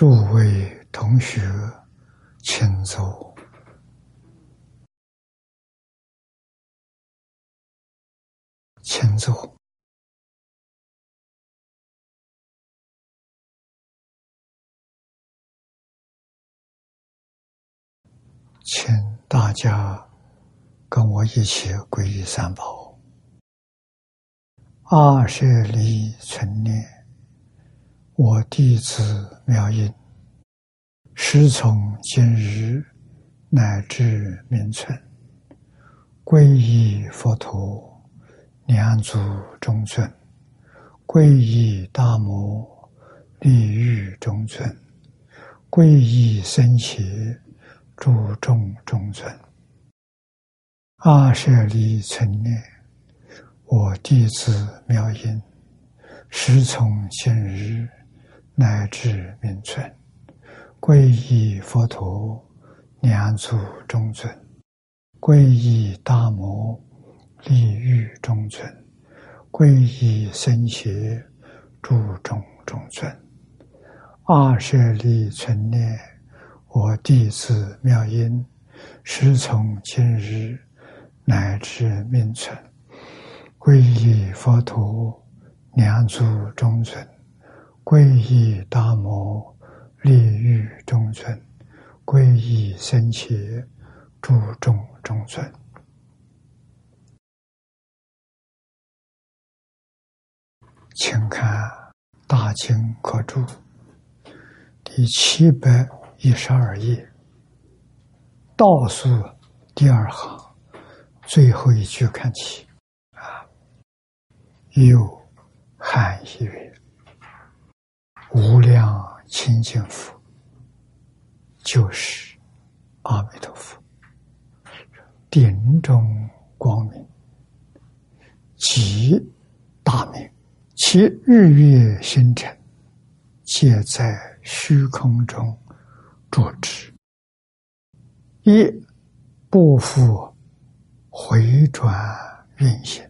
诸位同学，请坐，请坐，请大家跟我一起皈依三宝。二舍离存念，我弟子妙音，师从今日乃至明存，皈依佛陀，两足中尊；皈依大摩，利欲中尊；皈依僧伽，诸众中尊。二舍离存念。我弟子妙音，师从今日乃至名存，皈依佛陀，两足中尊；皈依大摩，利欲中尊；皈依僧伽，诸众中尊。二舍利存念，我弟子妙音，师从今日乃至明存。皈依佛陀，两足中尊；皈依大摩，利欲中尊；皈依僧伽，诸众中尊。请看《大经可注》第七百一十二页，倒数第二行最后一句看起。有含义曰：“无量清净佛，就是阿弥陀佛，顶中光明，极大明，其日月星辰，皆在虚空中住之，一不复回转运行。”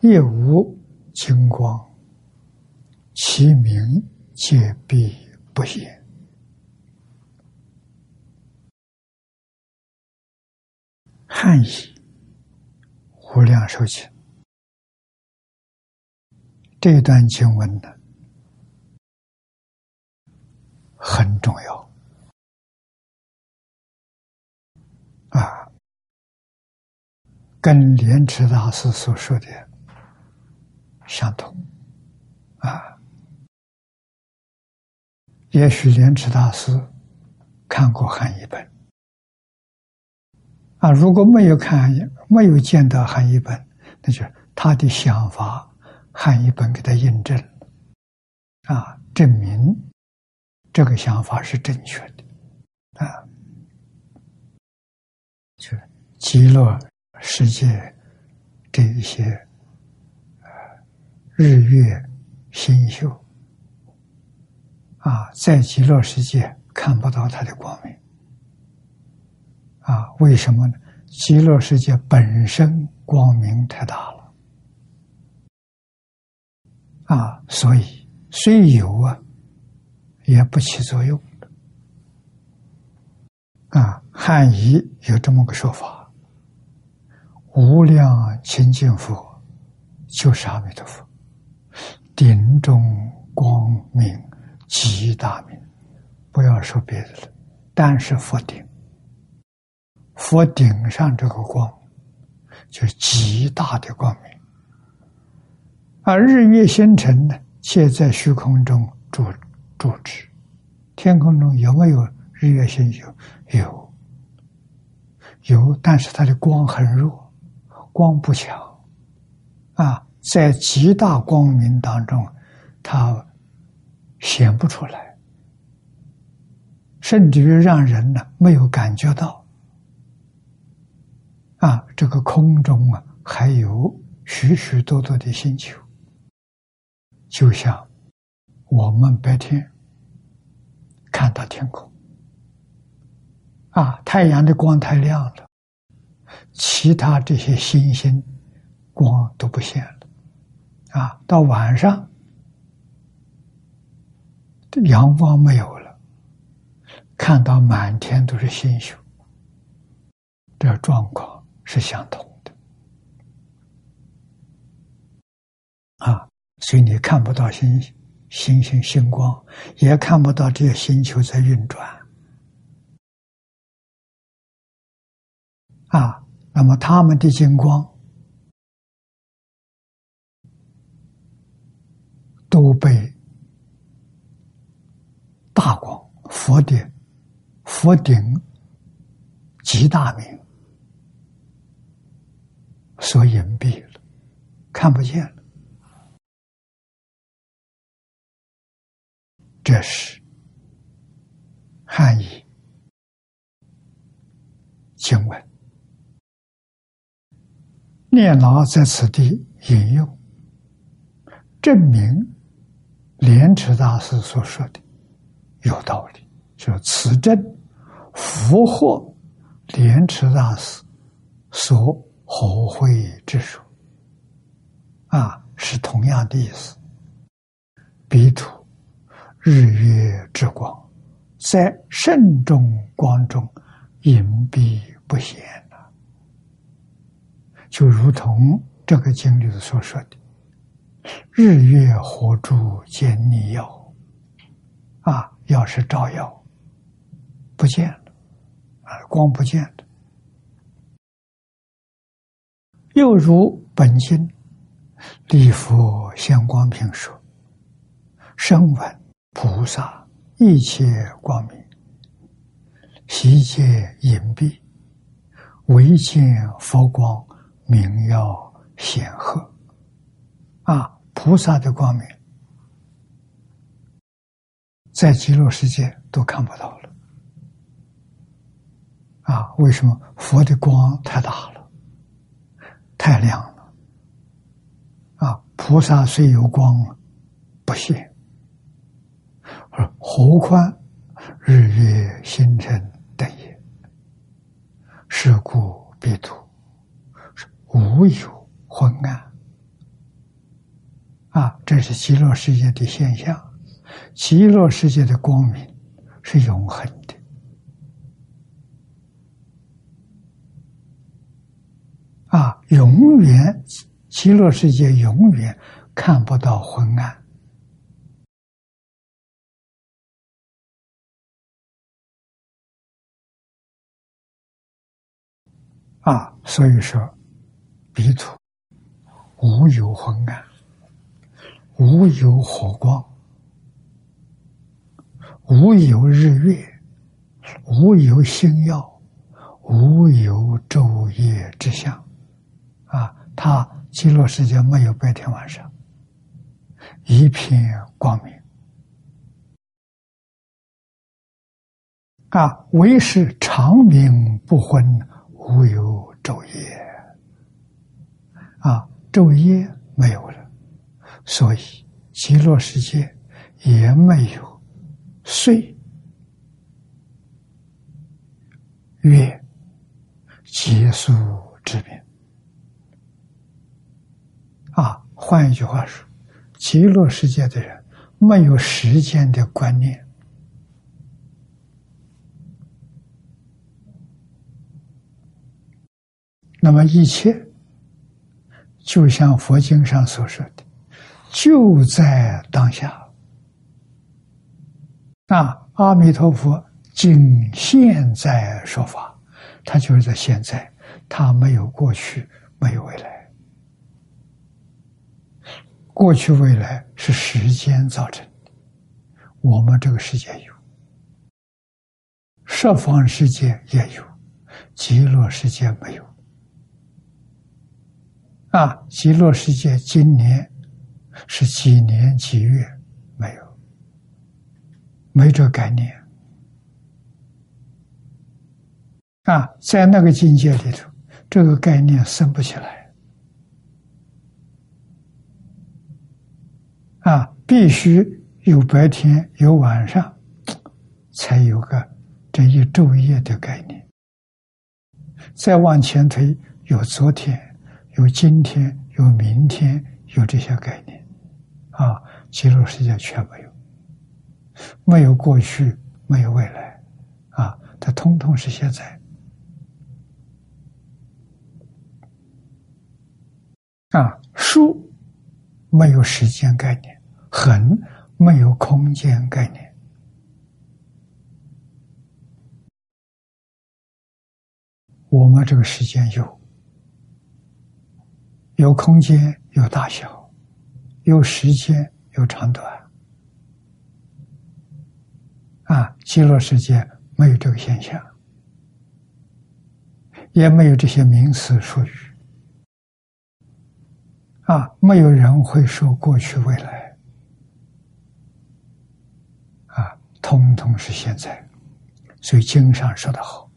亦无金光，其名皆必不言。汉译无量寿经这段经文呢，很重要啊，跟莲池大师所说的。相同，啊，也许莲池大师看过汉译本，啊，如果没有看，没有见到汉译本，那就他的想法，汉译本给他印证，啊，证明这个想法是正确的，啊，就是极乐世界这一些。日月星宿啊，在极乐世界看不到它的光明啊？为什么呢？极乐世界本身光明太大了啊，所以虽有啊，也不起作用啊。汉译有这么个说法：无量清净佛就是阿弥陀佛。顶中光明极大明，不要说别的了，但是佛顶，佛顶上这个光，就是极大的光明。而日月星辰呢，皆在虚空中住住之。天空中有没有日月星宿？有，有，但是它的光很弱，光不强，啊。在极大光明当中，它显不出来，甚至于让人呢没有感觉到。啊，这个空中啊还有许许多多的星球，就像我们白天看到天空，啊，太阳的光太亮了，其他这些星星光都不现了。啊，到晚上，阳光没有了，看到满天都是星宿，这状况是相同的啊！所以你看不到星星星星光，也看不到这些星球在运转啊。那么他们的金光都被大光佛的佛顶极大明所隐蔽了，看不见了。这是汉译经文。念老在此地引用，证明莲池大师所说的有道理，就此证符合莲池大师所合会之说，啊，是同样的意思。彼土日月之光，在慎重光中隐蔽不显。就如同这个经里所说的：“日月火烛见逆耀，啊，要是照耀，不见了，啊，光不见了。又如本经立佛相光评说：声闻菩萨一切光明，悉皆隐蔽，唯见佛光。”明耀显赫，啊！菩萨的光明在极乐世界都看不到了，啊！为什么？佛的光太大了，太亮了，啊！菩萨虽有光，不现，而何况日月星辰等也？是故彼土。无有昏暗啊！这是极乐世界的现象。极乐世界的光明是永恒的啊！永远，极乐世界永远看不到昏暗啊！所以说。彼土无有昏暗，无有火光，无有日月，无有星耀，无有昼夜之相。啊，他极乐世界没有白天晚上，一片光明。啊，唯是长明不昏，无有昼夜。啊，昼夜没有了，所以极乐世界也没有岁月结束之变。啊，换一句话说，极乐世界的人没有时间的观念，那么一切。就像佛经上所说的，就在当下。那，阿弥陀佛，仅现在说法，他就是在现在，他没有过去，没有未来。过去、未来是时间造成的，我们这个世界有，十方世界也有，极乐世界没有。啊，极乐世界今年是几年几月？没，这概念。啊，在那个境界里头，这个概念生不起来。啊，必须有白天有晚上，才有个这一昼夜的概念。再往前推，有昨天。有今天，有明天，有这些概念，啊，极乐世界全没有，没有过去，没有未来，啊，它通通是现在。啊，数没有时间概念，恒没有空间概念。我们这个时间有，有空间，有大小，有时间，有长短。啊，极乐世界没有这个现象，也没有这些名词术语。啊，没有人会说过去未来，啊，通通是现在。所以经上说的好，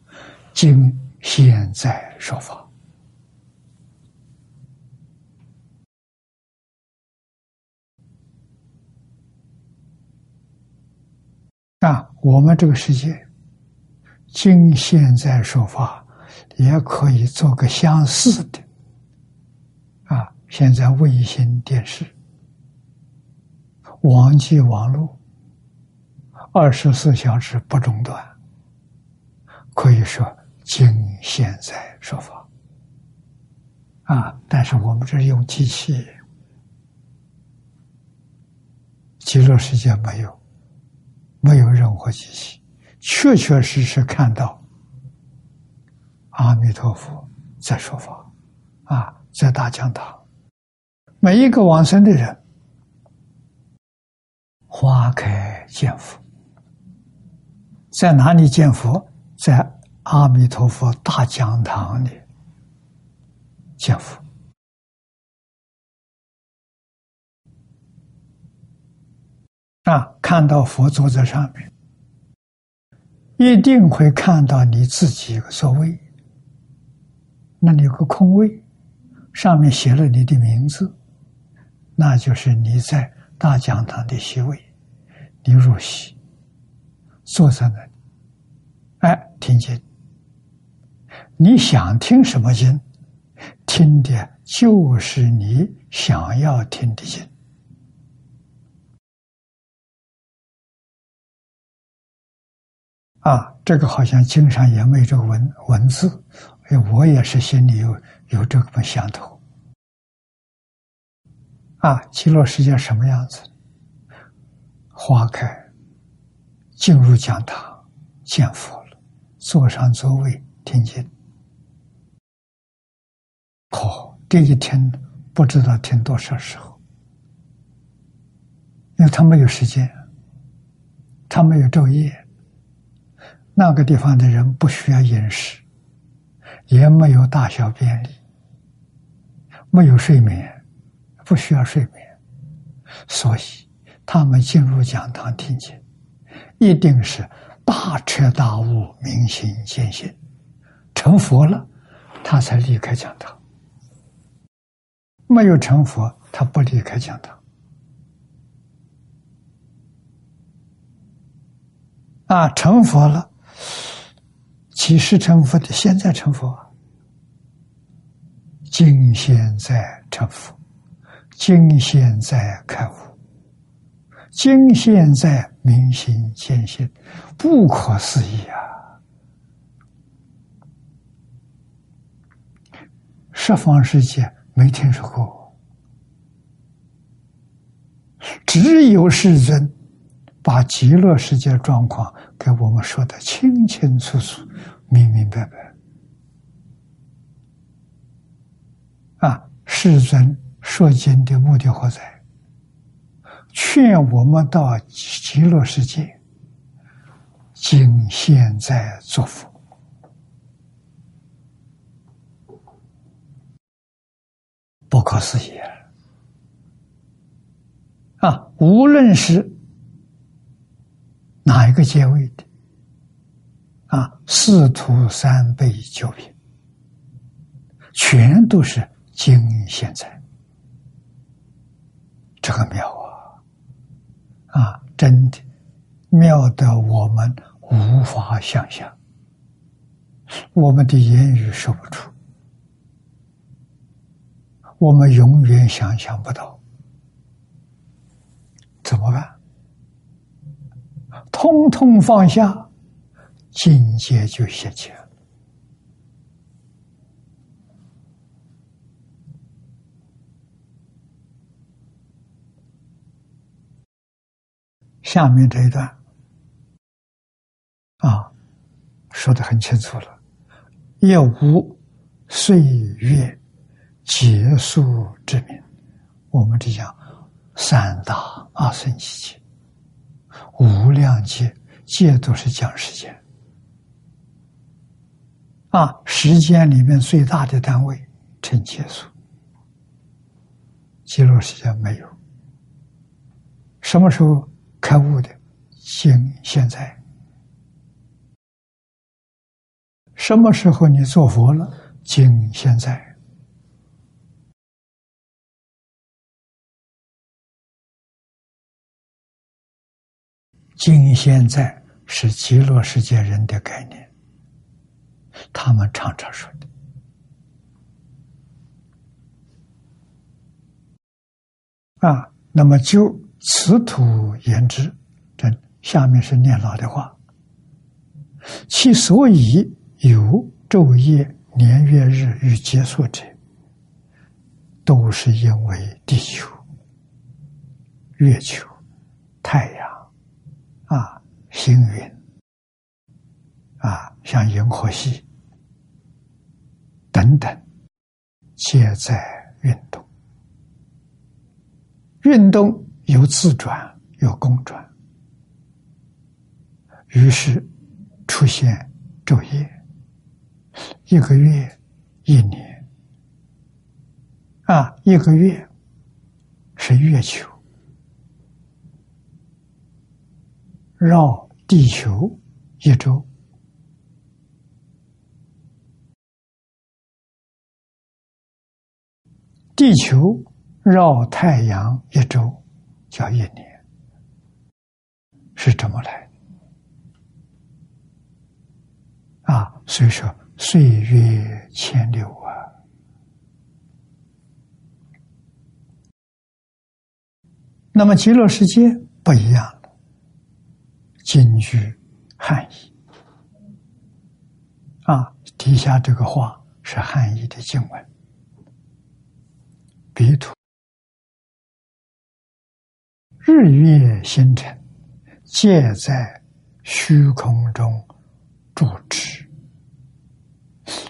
经现在说法。啊，我们这个世界，经现在说法，也可以做个相似的。啊现在卫星电视、网际网络，二十四小时不中断，可以说经现在说法啊。但是我们这是用机器，极乐世界没有，没有任何机器，确确实实看到阿弥陀佛在说法啊，在大讲堂。每一个往生的人，花开见佛，在哪里见佛？在阿弥陀佛大讲堂里见佛。啊，看到佛坐在上面，一定会看到你自己座位，那里有个空位，上面写了你的名字。那就是你在大讲堂的席位，你入席，坐在那里，哎，听经。你想听什么经，听的就是你想要听的经。啊，这个好像经常也没这个文文字，哎，我也是心里有有这个想头。啊，极乐世界什么样子？花开，进入讲堂，见佛了，坐上座位听经。哦，这一天不知道听多少时候，因为他没有时间，他没有昼夜，那个地方的人不需要饮食，也没有大小便利，没有睡眠。不需要睡眠，所以他们进入讲堂听经，一定是大彻大悟、明心见性，成佛了，他才离开讲堂。没有成佛，他不离开讲堂。啊，成佛了，几时成佛的？现在成佛，今现在成佛。今现在开悟，今现在明心见性，不可思议啊！十方世界没听说过，只有世尊把极乐世界状况给我们说的清清楚楚、明明白白啊！世尊。说经的目的何在？劝我们到极乐世界，今现在作佛不可思议啊！无论是哪一个阶位的？啊，四徒三辈九品，全都是今现在。这个妙啊，啊，真的妙的，我们无法想象，我们的言语说不出，我们永远想象不到，怎么办？通通放下，境界就现前。下面这一段啊，说的很清楚了，也无岁月结束之名。我们这讲三大阿僧祇劫、无量劫，劫都是讲时间。啊，时间里面最大的单位称结束，记录时间没有，什么时候？开悟的，现现在，什么时候你做佛了？今现在，今现在是极乐世界人的概念，他们常常说的啊。那么就。此土言之，这下面是念老的话。其所以有昼夜年月日与结束者，都是因为地球、月球、太阳、星云。啊，像银河系等等，皆在运动，运动。有自转，有公转，于是出现昼夜，一个月，一年，啊，一个月是月球绕地球一周，地球绕太阳一周。叫一年，是这么来的啊？所以说，岁月千流啊。那么极乐世界不一样了，京剧汉译啊，底下这个话是汉译的经文，彼土。日月星辰，皆在虚空中住持，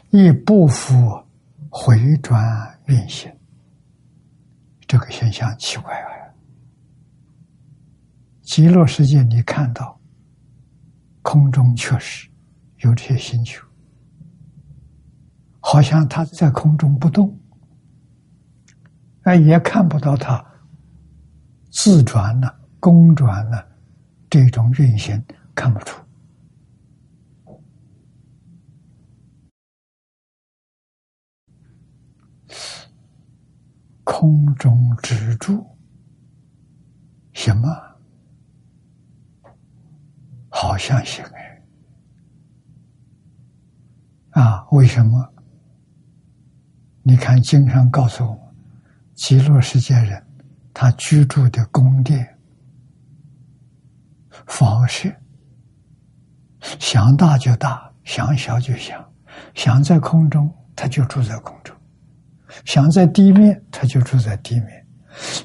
亦不复回转运行。这个现象奇怪啊！极乐世界，你看到空中确实有这些星球，好像它在空中不动，哎，也看不到它。自转呢，公转呢，这种运行看不出。空中止住，行吗？好像行哎。啊，为什么？你看经上告诉我们，极乐世界人。他居住的宫殿、房舍，想大就大，想小就小。想在空中，他就住在空中；想在地面，他就住在地面。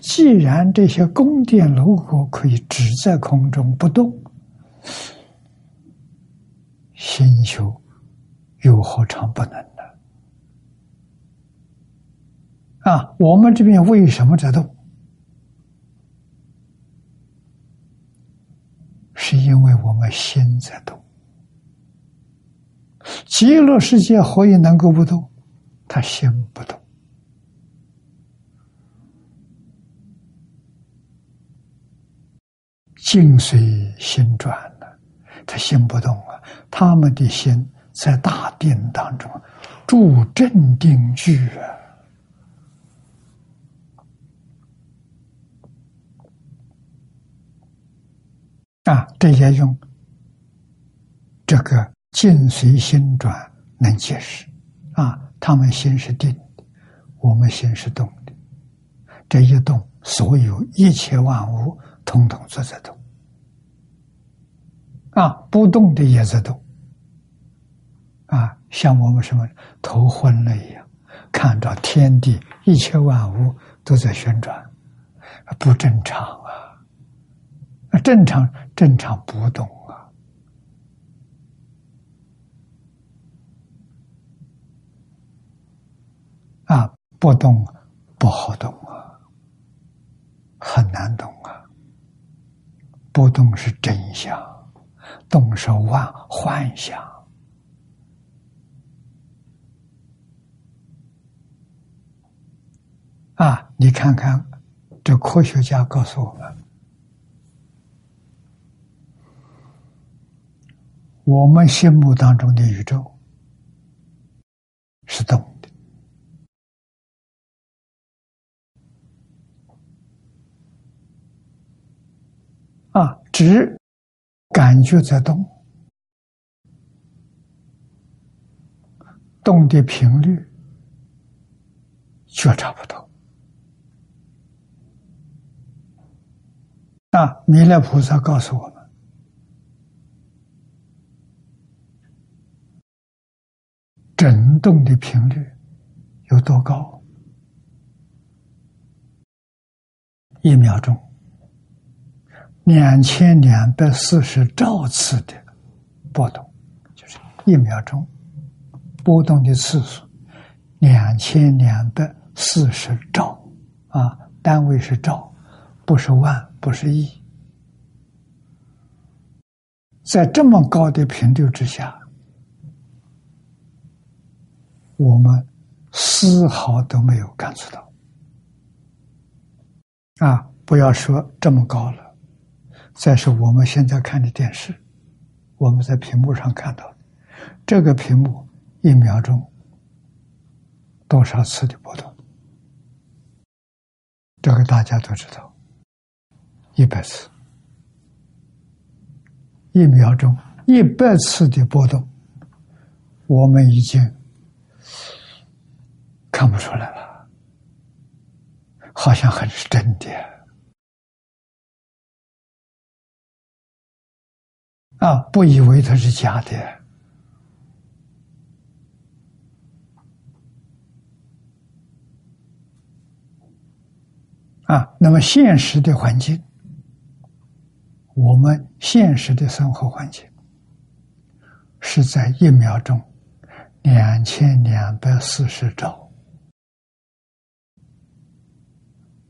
既然这些宫殿楼阁可以只在空中不动，心修又何尝不能呢？啊，我们这边为什么在动？是因为我们心在动，极乐世界何以能够不动？他心不动，静随心转，他心不动啊。他们的心在大定当中住镇定居啊。啊，这些用这个境随心转能解释。啊，他们心是定的，我们心是动的。这一动，所有一切万物统统都在动。啊，不动的也在动。啊，像我们什么头昏了一样，看着天地一切万物都在旋转，不正常啊！啊正常正常不动啊！啊，不动不好动啊，很难动啊！不动是真相，动是妄幻想。啊，你看看，这科学家告诉我们，我们心目当中的宇宙是动的，啊，只感觉在动，动的频率觉察不到。啊！弥勒菩萨告诉我们，震动的频率有多高？一秒钟两千两百四十兆次的波动，就是一秒钟波动的次数两千两百四十兆啊！单位是兆，不是万。不是亿，在这么高的频率之下，我们丝毫都没有感受到。啊，不要说这么高了，再说我们现在看的电视，我们在屏幕上看到的这个屏幕，一秒钟多少次的波动，这个大家都知道。一百次，一秒钟一百次的波动，我们已经看不出来了，好像很是真的啊！不以为它是假的啊！那么现实的环境。我们现实的生活环境是在一秒钟两千两百四十兆。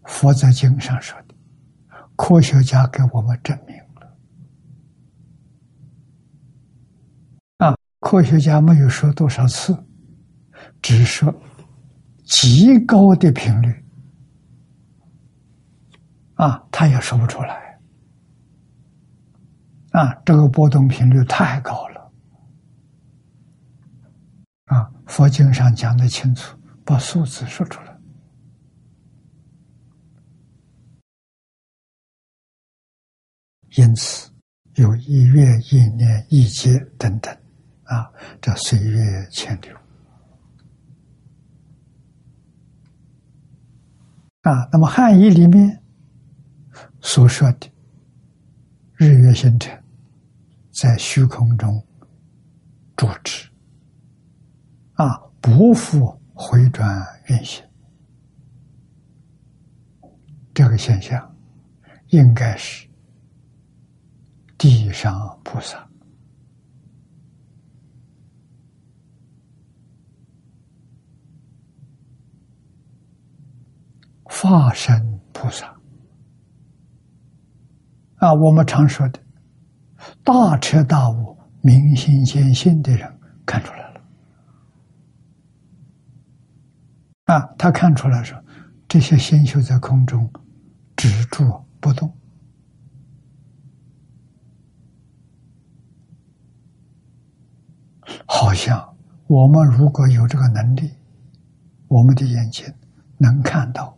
佛在经上说的，科学家给我们证明了。啊，科学家没有说多少次，只说极高的频率，啊，他也说不出来。啊，这个波动频率太高了！啊，佛经上讲的清楚，把数字说出来。因此，有一月、一年、一劫等等，啊，这岁月潜流。啊，那么汉译里面所说的日月星辰。在虚空中住止，啊，不复回转运行，这个现象应该是地上菩萨、化身菩萨啊，我们常说的。大彻大悟、明心见性的人看出来了啊！他看出来说，这些星宿在空中止住不动，好像我们如果有这个能力，我们的眼睛能看到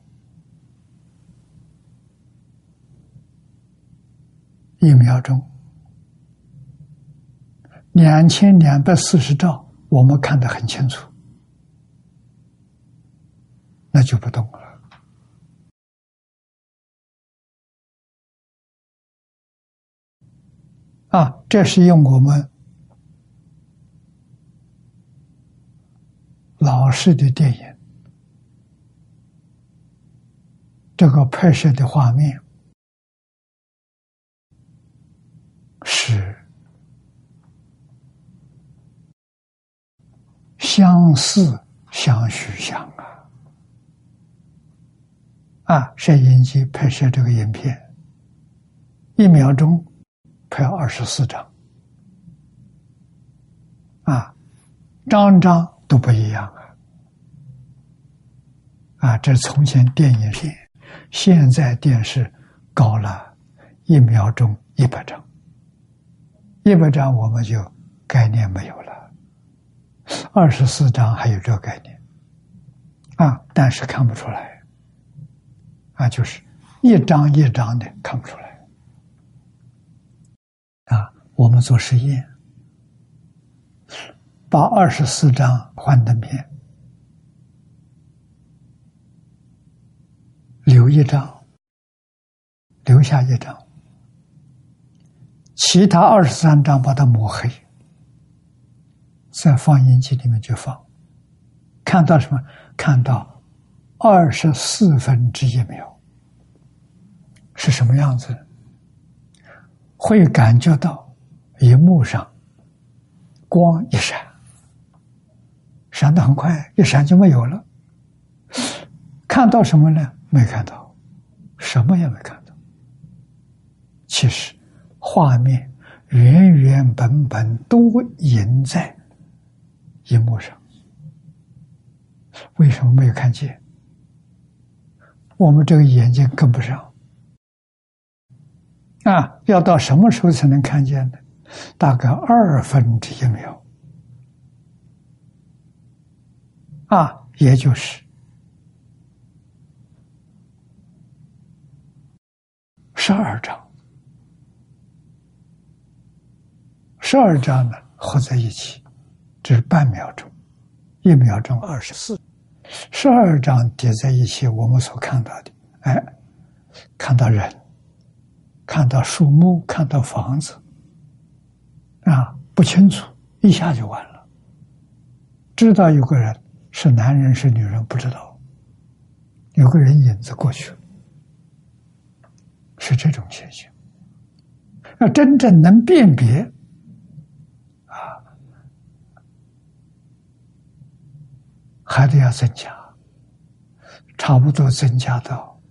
一秒钟。两千两百四十兆，我们看得很清楚，那就不动了。啊，这是用我们老式的电影，这个拍摄的画面是相似相虚相啊！啊，摄影机拍摄这个影片，一秒钟。拍二十四张，啊，张张都不一样啊！啊，这从前电影片，现在电视高了，一秒钟一百张，一百张我们就概念没有了，二十四张还有这个概念，啊，但是看不出来，啊，就是一张一张的看不出来啊。我们做实验，把二十四张幻灯片留一张，留下一张，其他二十三张把它抹黑，在放映机里面去放，看到什么？看到二十四分之一秒是什么样子？会感觉到。荧幕上光一闪，闪的很快，一闪就没有了。看到什么呢？没看到，什么也没看到。其实画面原原本本都印在荧幕上，为什么没有看见？我们这个眼睛跟不上啊！要到什么时候才能看见呢？大概二分之一秒，啊，也就是十二张，十二张呢合在一起，这是半秒钟，一秒钟二十四，十二张叠在一起，我们所看到的，哎，看到人，看到树木，看到房子。啊，不清楚，一下就完了。知道有个人是男人是女人，不知道。有个人影子过去了，是这种现象。要真正能辨别，还得要增加，差不多增加到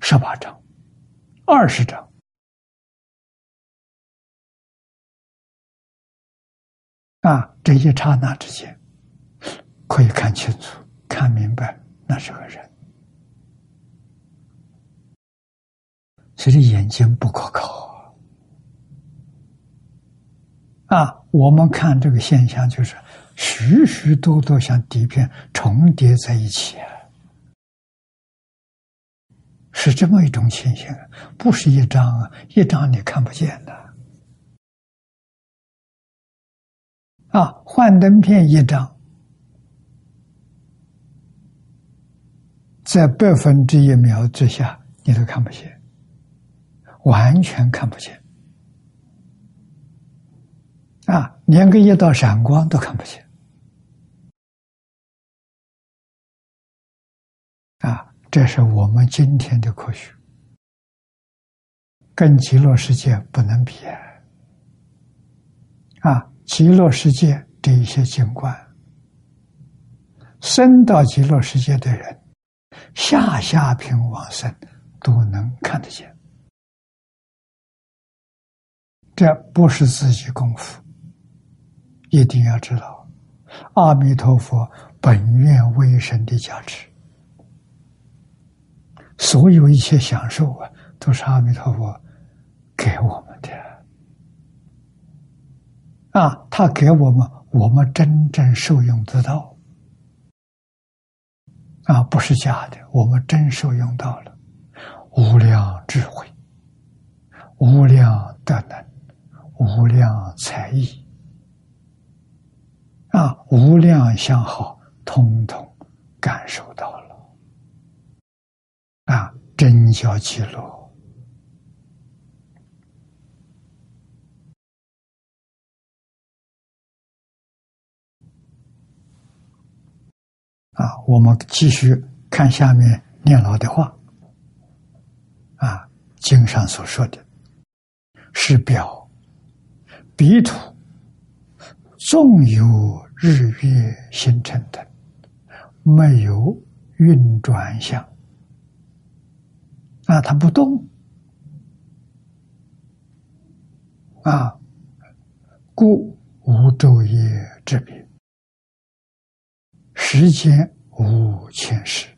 十八张、二十张。啊，这一刹那之间，可以看清楚、看明白，那是个人。其实眼睛不可靠啊！我们看这个现象，就是许许多多像底片重叠在一起啊，是这么一种情形，不是一张啊，一张你看不见的。啊，幻灯片一张，在百分之一秒之下，你都看不见，完全看不见。啊，连个一道闪光都看不见。啊，这是我们今天的科学，跟极乐世界不能比啊。极乐世界的一些景观，生到极乐世界的人，下下品往生都能看得见。这不是自己功夫，一定要知道，阿弥陀佛本愿威神的加持，所有一切享受啊，都是阿弥陀佛给我们的。啊，他给我们，我们真正受用得到，啊，不是假的，我们真受用到了，无量智慧，无量德能，无量才艺，啊，无量相好，通通感受到了，啊，真教极乐。啊，我们继续看下面念老的话，啊，经上所说的，是表彼土。纵有日月星辰等，没有运转相。啊，它不动。啊，故无昼夜之别，时间无前世，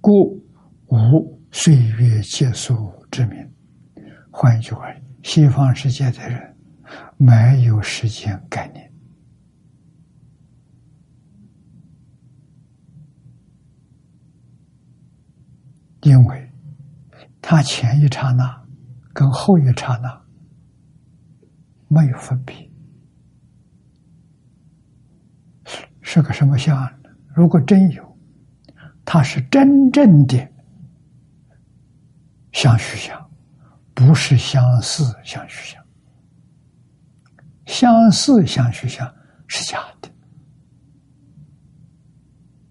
故无岁月结束之名。换一句话，西方世界的人没有时间概念，因为他前一刹那跟后一刹那。没有分别，是个什么相呢？如果真有，它是真正的相续相，不是相似相续相。相似相续相是假的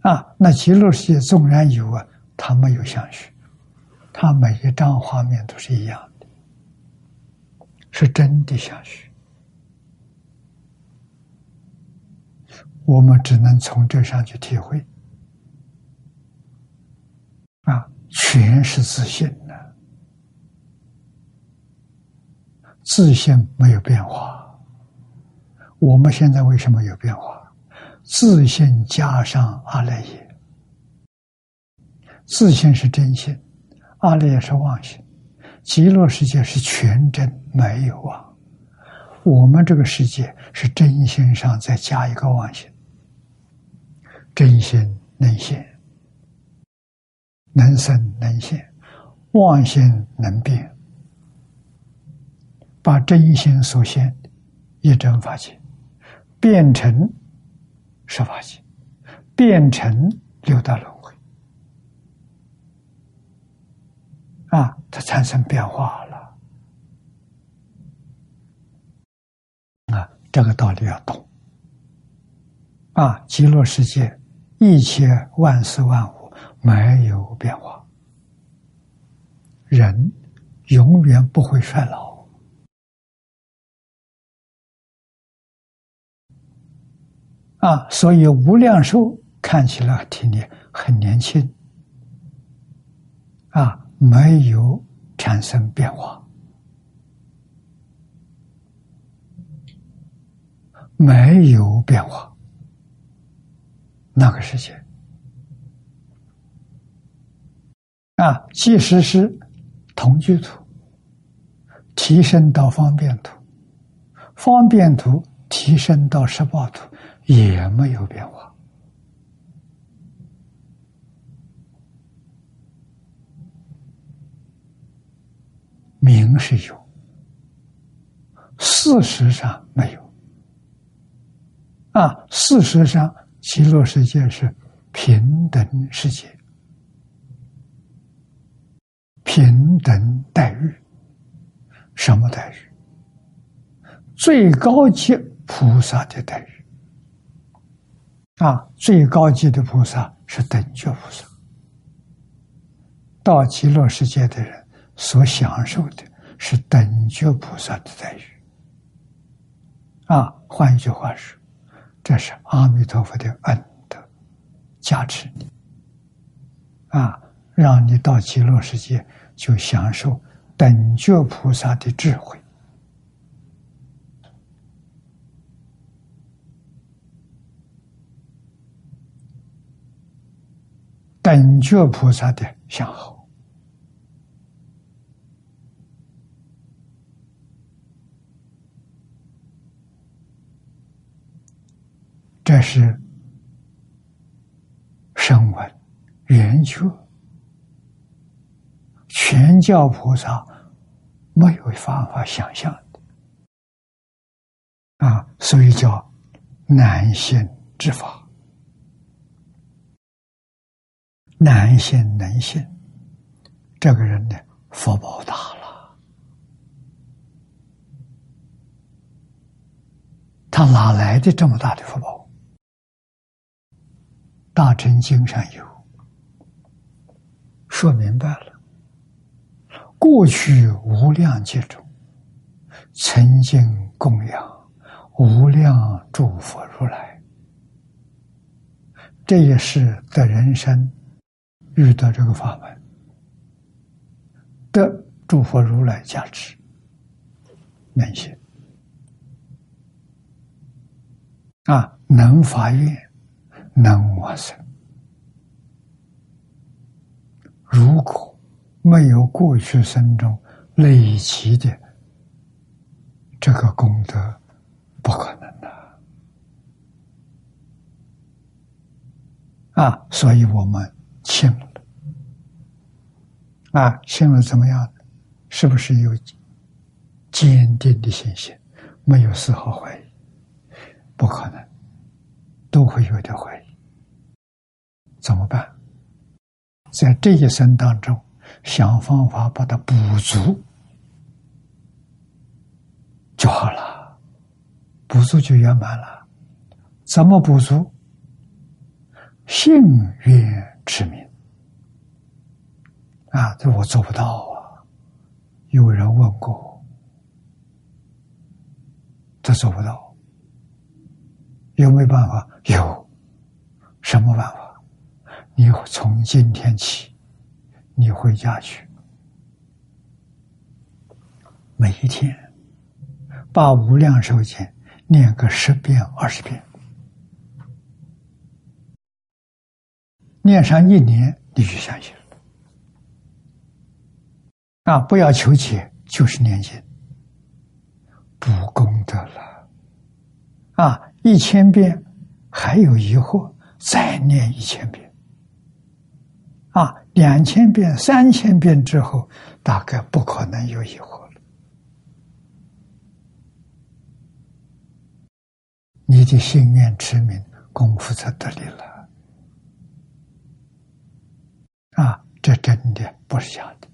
啊！那极乐世界纵然有啊，他没有相续，他每一张画面都是一样的，是真的相续。我们只能从这上去体会，啊，全是自信的，自信没有变化。我们现在为什么有变化？自信加上阿赖耶，自信是真心，阿赖耶是妄心，极乐世界是全真，没有妄。我们这个世界是真心上再加一个妄心。真心能现，能生能现，妄心能变，把真心所现一真法界变成十法界，变成六道轮回，啊，它产生变化了，啊，这个道理要懂，啊，极乐世界。一切万事万物没有变化，人永远不会衰老啊！所以无量寿看起来挺年很年轻啊，没有产生变化，没有变化。那个世界啊，即使是同居图提升到方便图，方便图提升到十八图，也没有变化。名是有，事实上没有啊，事实上。极乐世界是平等世界，平等待遇，什么待遇？最高级菩萨的待遇啊！最高级的菩萨是等觉菩萨，到极乐世界的人所享受的是等觉菩萨的待遇啊！换一句话说。这是阿弥陀佛的恩德加持你啊，让你到极乐世界就享受等觉菩萨的智慧，等觉菩萨的相好。这是声闻、圆觉、全教菩萨没有办法想象的。啊，所以叫难信之法，难信能信，这个人呢福报大了，他哪来的这么大的福报？大乘经上有说明白了，过去无量劫中，曾经供养无量诸佛如来，这也是的人生遇到这个法门，的诸佛如来加持，能行啊，能发愿。能往生。如果没有过去生中累积的这个功德，不可能的啊！所以我们信了啊，信了怎么样？是不是有坚定的信心？没有丝毫怀疑？不可能，都会有点怀疑。怎么办？在这一生当中，想方法把它补足就好了，补足就圆满了。怎么补足？信愿持名啊！这我做不到啊。有人问过，这做不到，有没有办法？有，什么办法？你从今天起，你回家去，每一天把无量寿经念个十遍、二十遍，念上一年你就相信了。啊，不要求解，就是念经，补功德了。啊，一千遍还有疑惑，再念一千遍。两千遍、三千遍之后，大概不可能有疑惑了。你的心愿持名功夫在得力了。啊，这真的不是假的。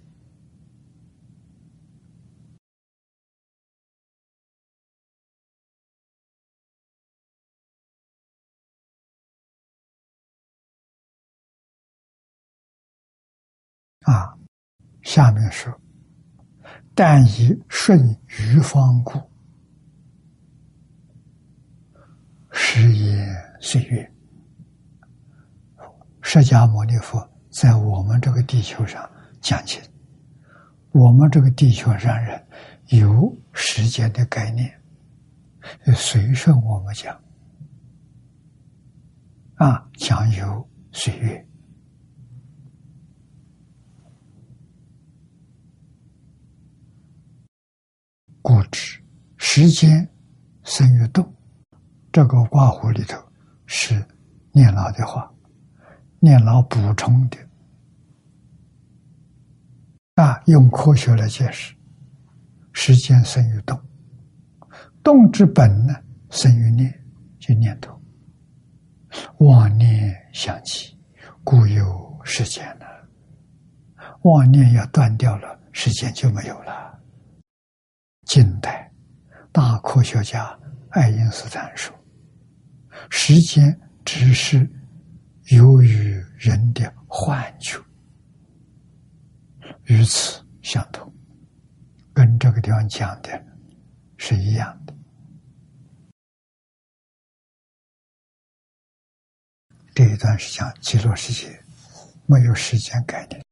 啊，下面说：“但以顺余方故，时也岁月。释迦牟尼佛在我们这个地球上讲起，我们这个地球上人有时间的概念，随顺我们讲，啊，讲有岁月。”固执时间生于动，这个卦弧里头是念老的话，念老补充的啊，用科学来解释，时间生于动，动之本呢生于念，就念头，妄念想起，故有时间了。妄念要断掉了，时间就没有了。近代大科学家爱因斯坦说：“时间只是由于人的幻觉。”与此相同，跟这个地方讲的是一样的。这一段是讲极乐世界没有时间概念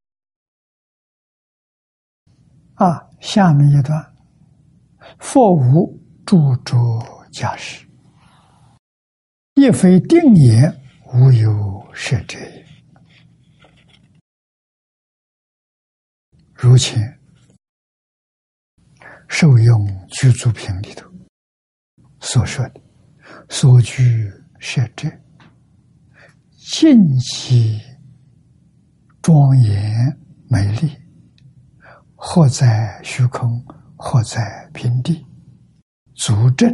啊，下面一段。佛无著作假使，亦非定也，无有设者。如前受用居住品里头所说的所居设者，尽其庄严美丽，或在虚空。或在平地，足证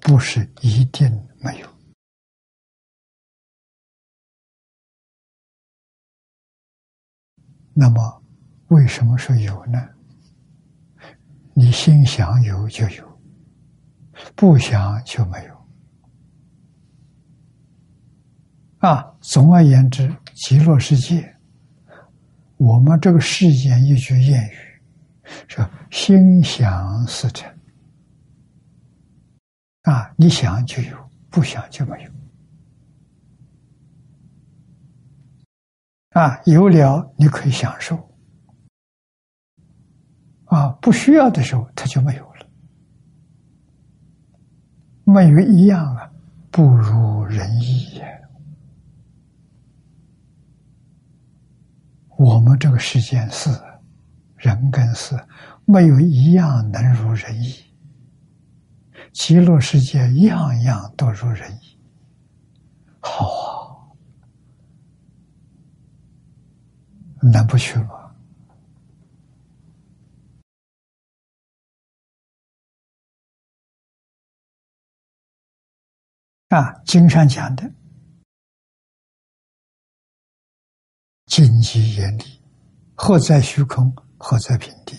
不是一定没有。那么，为什么说有呢？你心想有就有，不想就没有。啊，总而言之，极乐世界，我们这个世间一句谚语，说“心想事成”。啊，你想就有，不想就没有。啊，有了你可以享受，啊，不需要的时候它就没有了。没有一样啊，不如人意也。我们这个世间是，人跟事，没有一样能如人意。极乐世界样样都如人意，好啊，能不去吗？啊，经上讲的，经极严厉，何在虚空？何在平地？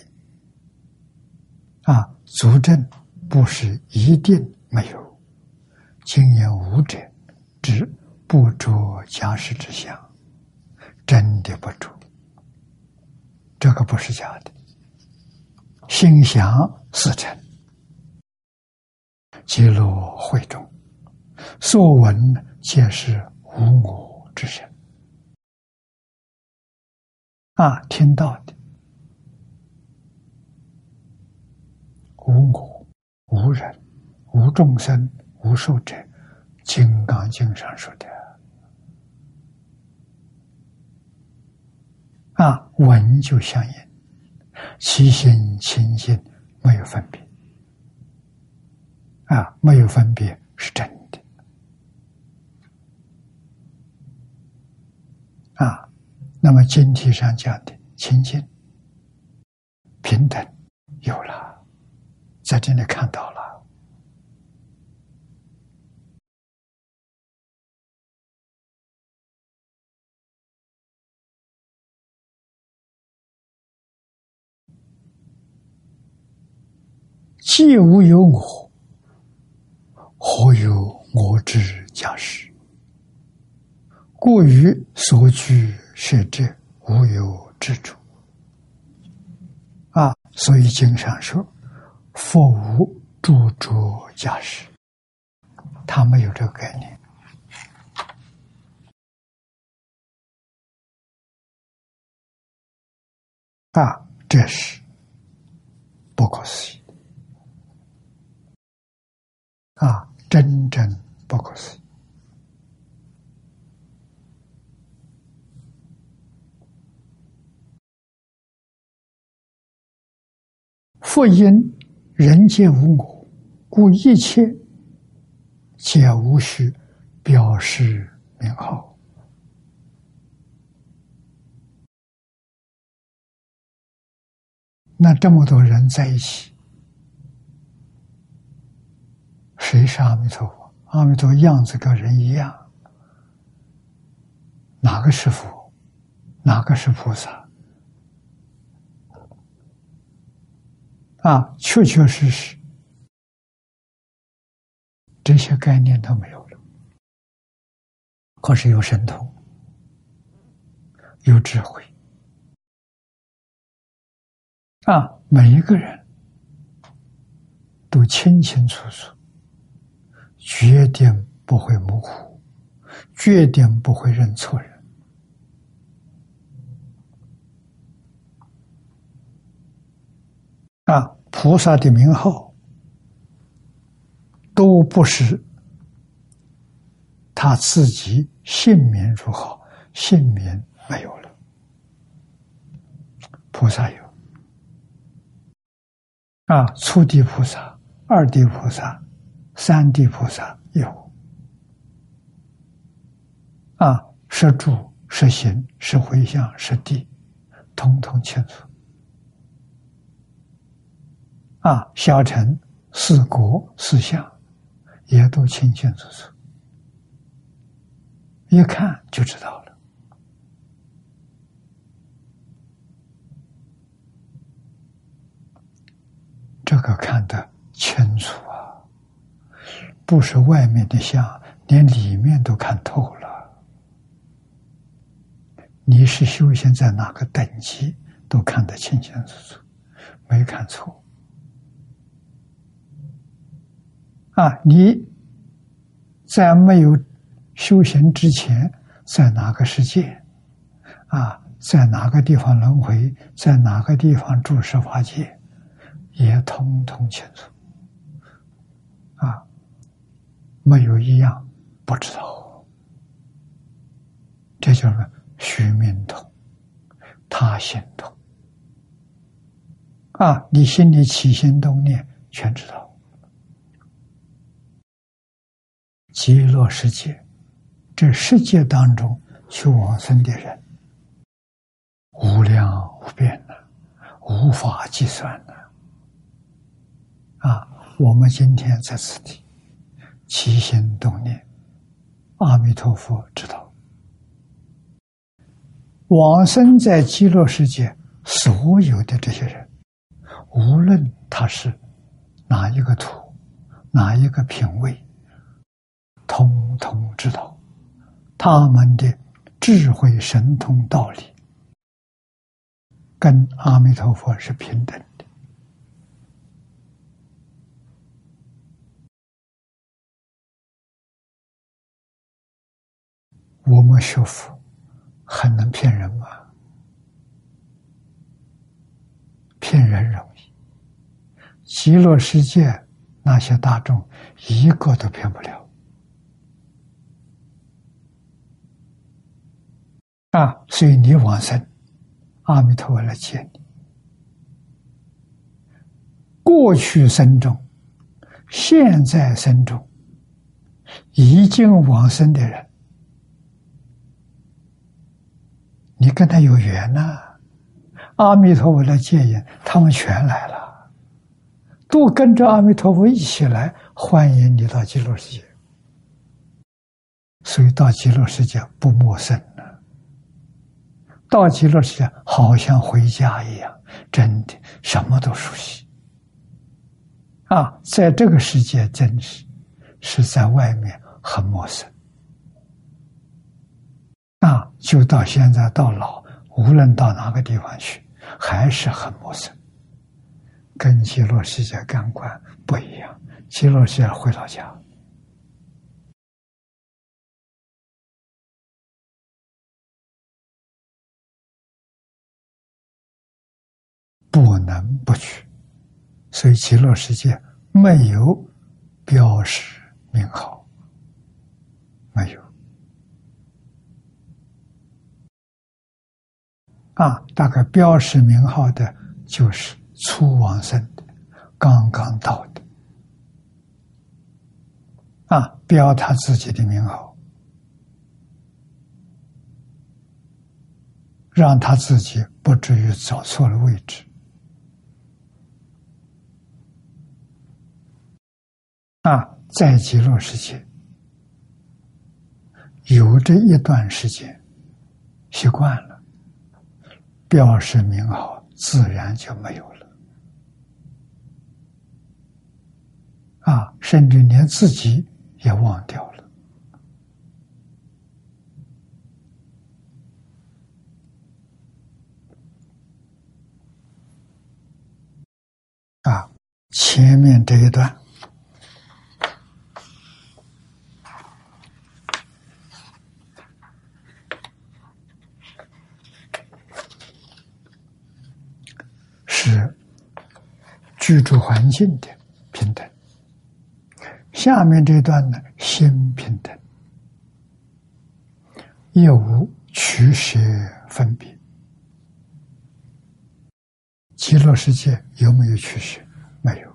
啊，足证。不是一定没有，经验无者，知不着假使之相，真的不着，这个不是假的。心想事成，极乐会中，所闻皆是无我之身。啊，听到的无我。无人、无众生、无寿者，《金刚经》上说的啊，闻就相应，其心清净，没有分别啊，没有分别是真的啊。那么经题上讲的清净、平等，有了。在这里看到了，既无有我，何有我之假使？故于所居设者，无有之处。啊，所以经上说。佛无著作假使，他没有这个概念啊，这是不可思议啊，真正不可思议。佛因。人皆无我，故一切皆无需表示名号。那这么多人在一起，谁是阿弥陀佛？阿弥陀样子跟人一样，哪个是佛？哪个是菩萨？啊，确确实实，这些概念都没有了。可是有神通，有智慧，啊，每一个人都清清楚楚，决定不会模糊，决定不会认错人。啊，菩萨的名号都不是他自己姓名如何，姓名没有了，菩萨有。啊，初地菩萨、二地菩萨、三地菩萨有。啊，是住、是行、是回向、是地，通通清楚。啊，小乘四国四相也都清清楚楚，一看就知道了。这个看得清楚啊，不是外面的相，连里面都看透了。你是修行在哪个等级，都看得清清楚楚，没看错。啊，你在没有修行之前，在哪个世界？啊，在哪个地方轮回？在哪个地方住十法界？也通通清楚。啊，没有一样不知道。这就是虚名通，他心通。啊，你心里起心动念，全知道。极乐世界，这世界当中去往生的人，无量无边的，无法计算的。啊，我们今天在此地起心动念，阿弥陀佛知道。往生在极乐世界所有的这些人，无论他是哪一个土，哪一个品位。通通知道，他们的智慧神通道理，跟阿弥陀佛是平等的。我们学佛还能骗人吗？骗人容易，极乐世界那些大众一个都骗不了。啊，所以你往生，阿弥陀佛来接你。过去生中、现在生中已经往生的人，你跟他有缘呐，阿弥陀佛来接引，他们全来了，都跟着阿弥陀佛一起来欢迎你到极乐世界。所以到极乐世界不陌生。到极乐世界，好像回家一样，真的什么都熟悉。啊，在这个世界，真是是在外面很陌生。啊，就到现在到老，无论到哪个地方去，还是很陌生。跟极乐世界感官不一样，极乐世界回老家。能不去，所以极乐世界没有标识名号，没有啊。大概标识名号的，就是初往生的，刚刚到的啊，标他自己的名号，让他自己不至于找错了位置。啊，在极乐世界有这一段时间，习惯了，标识名号自然就没有了。啊，甚至连自己也忘掉了。啊，前面这一段。是居住环境的平等。下面这段呢，心平等，业无取舍分别。极乐世界有没有取舍？没有。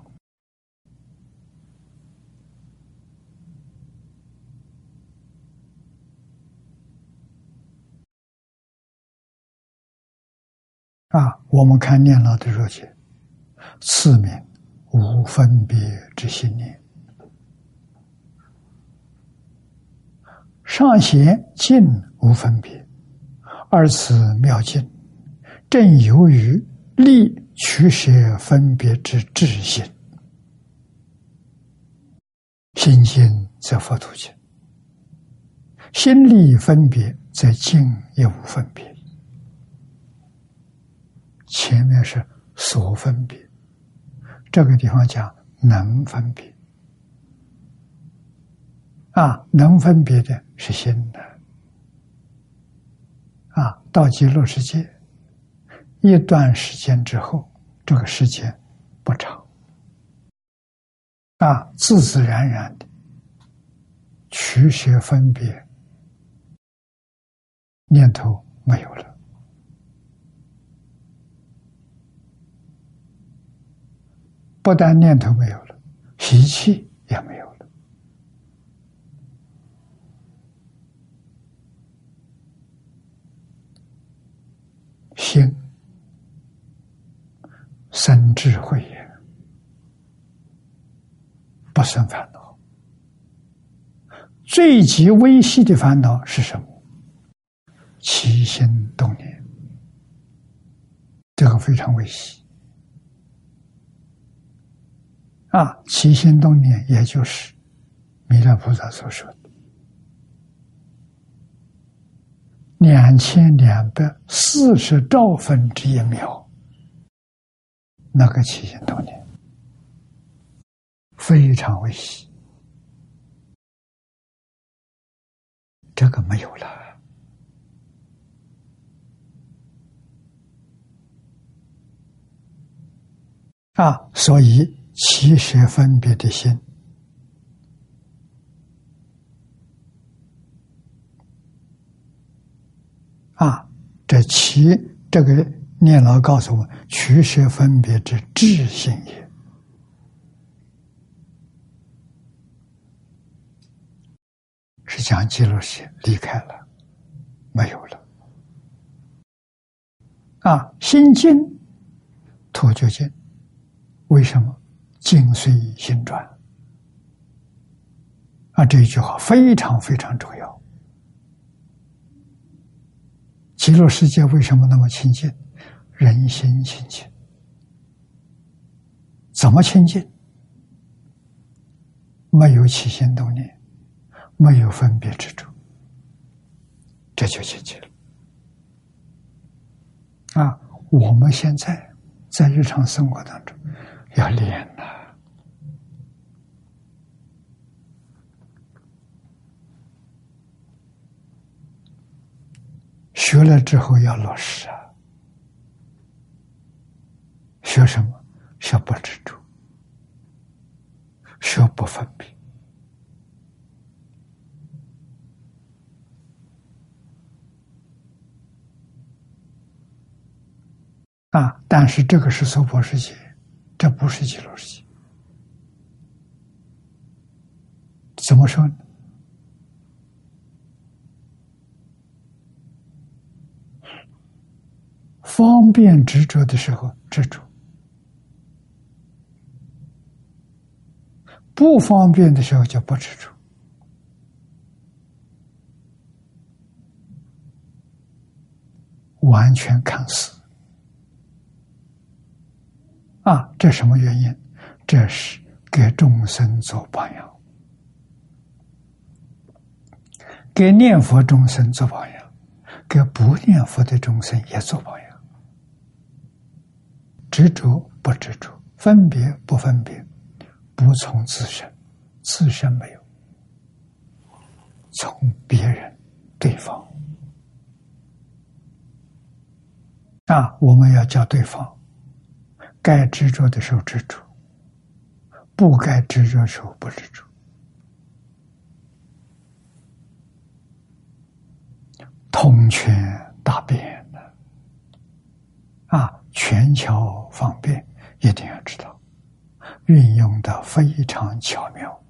啊，我们看念老的说起，次名无分别之心念，上贤尽无分别，二此妙境，正由于力取舍分别之智心，心静则佛土静，心力分别则静也无分别。前面是所分别，这个地方讲能分别。啊，能分别的是心的。啊，到极乐世界，一段时间之后，这个时间不长。啊，自自然然的取舍分别念头没有了，不但念头没有了，习气也没有了。心生智慧也，不生烦恼。最极微细的烦恼是什么？起心动念，这个非常微细。啊，起心动念，也就是弥勒菩萨所说的。两千两百四十兆分之一秒，那个起心动念非常微细，这个没有了啊！所以其实分别的心。啊，这其这个念老告诉我，取舍分别之智性也，是讲极乐世界离开了，没有了。啊，心静，土就静。为什么？静随心转。啊，这一句话非常非常重要。极乐世界为什么那么清净？人心清净，怎么清净？没有起心动念，没有分别执着，这就清净了。啊，我们现在在日常生活当中要练呐。学了之后要落实啊！学什么？学不执着，学不分别啊！但是这个是娑婆世界，这不是极乐世界。怎么说呢？方便执着的时候执着，不方便的时候就不执着，完全看似。啊，这什么原因？这是给众生做榜样，给念佛众生做榜样，给不念佛的众生也做榜样。执着不执着，分别不分别，不从自身，自身没有，从别人、对方啊，我们要叫对方，该执着的时候执着，不该执着的时候不执着，通权大变的啊。全巧方便，一定要知道，运用的非常巧妙，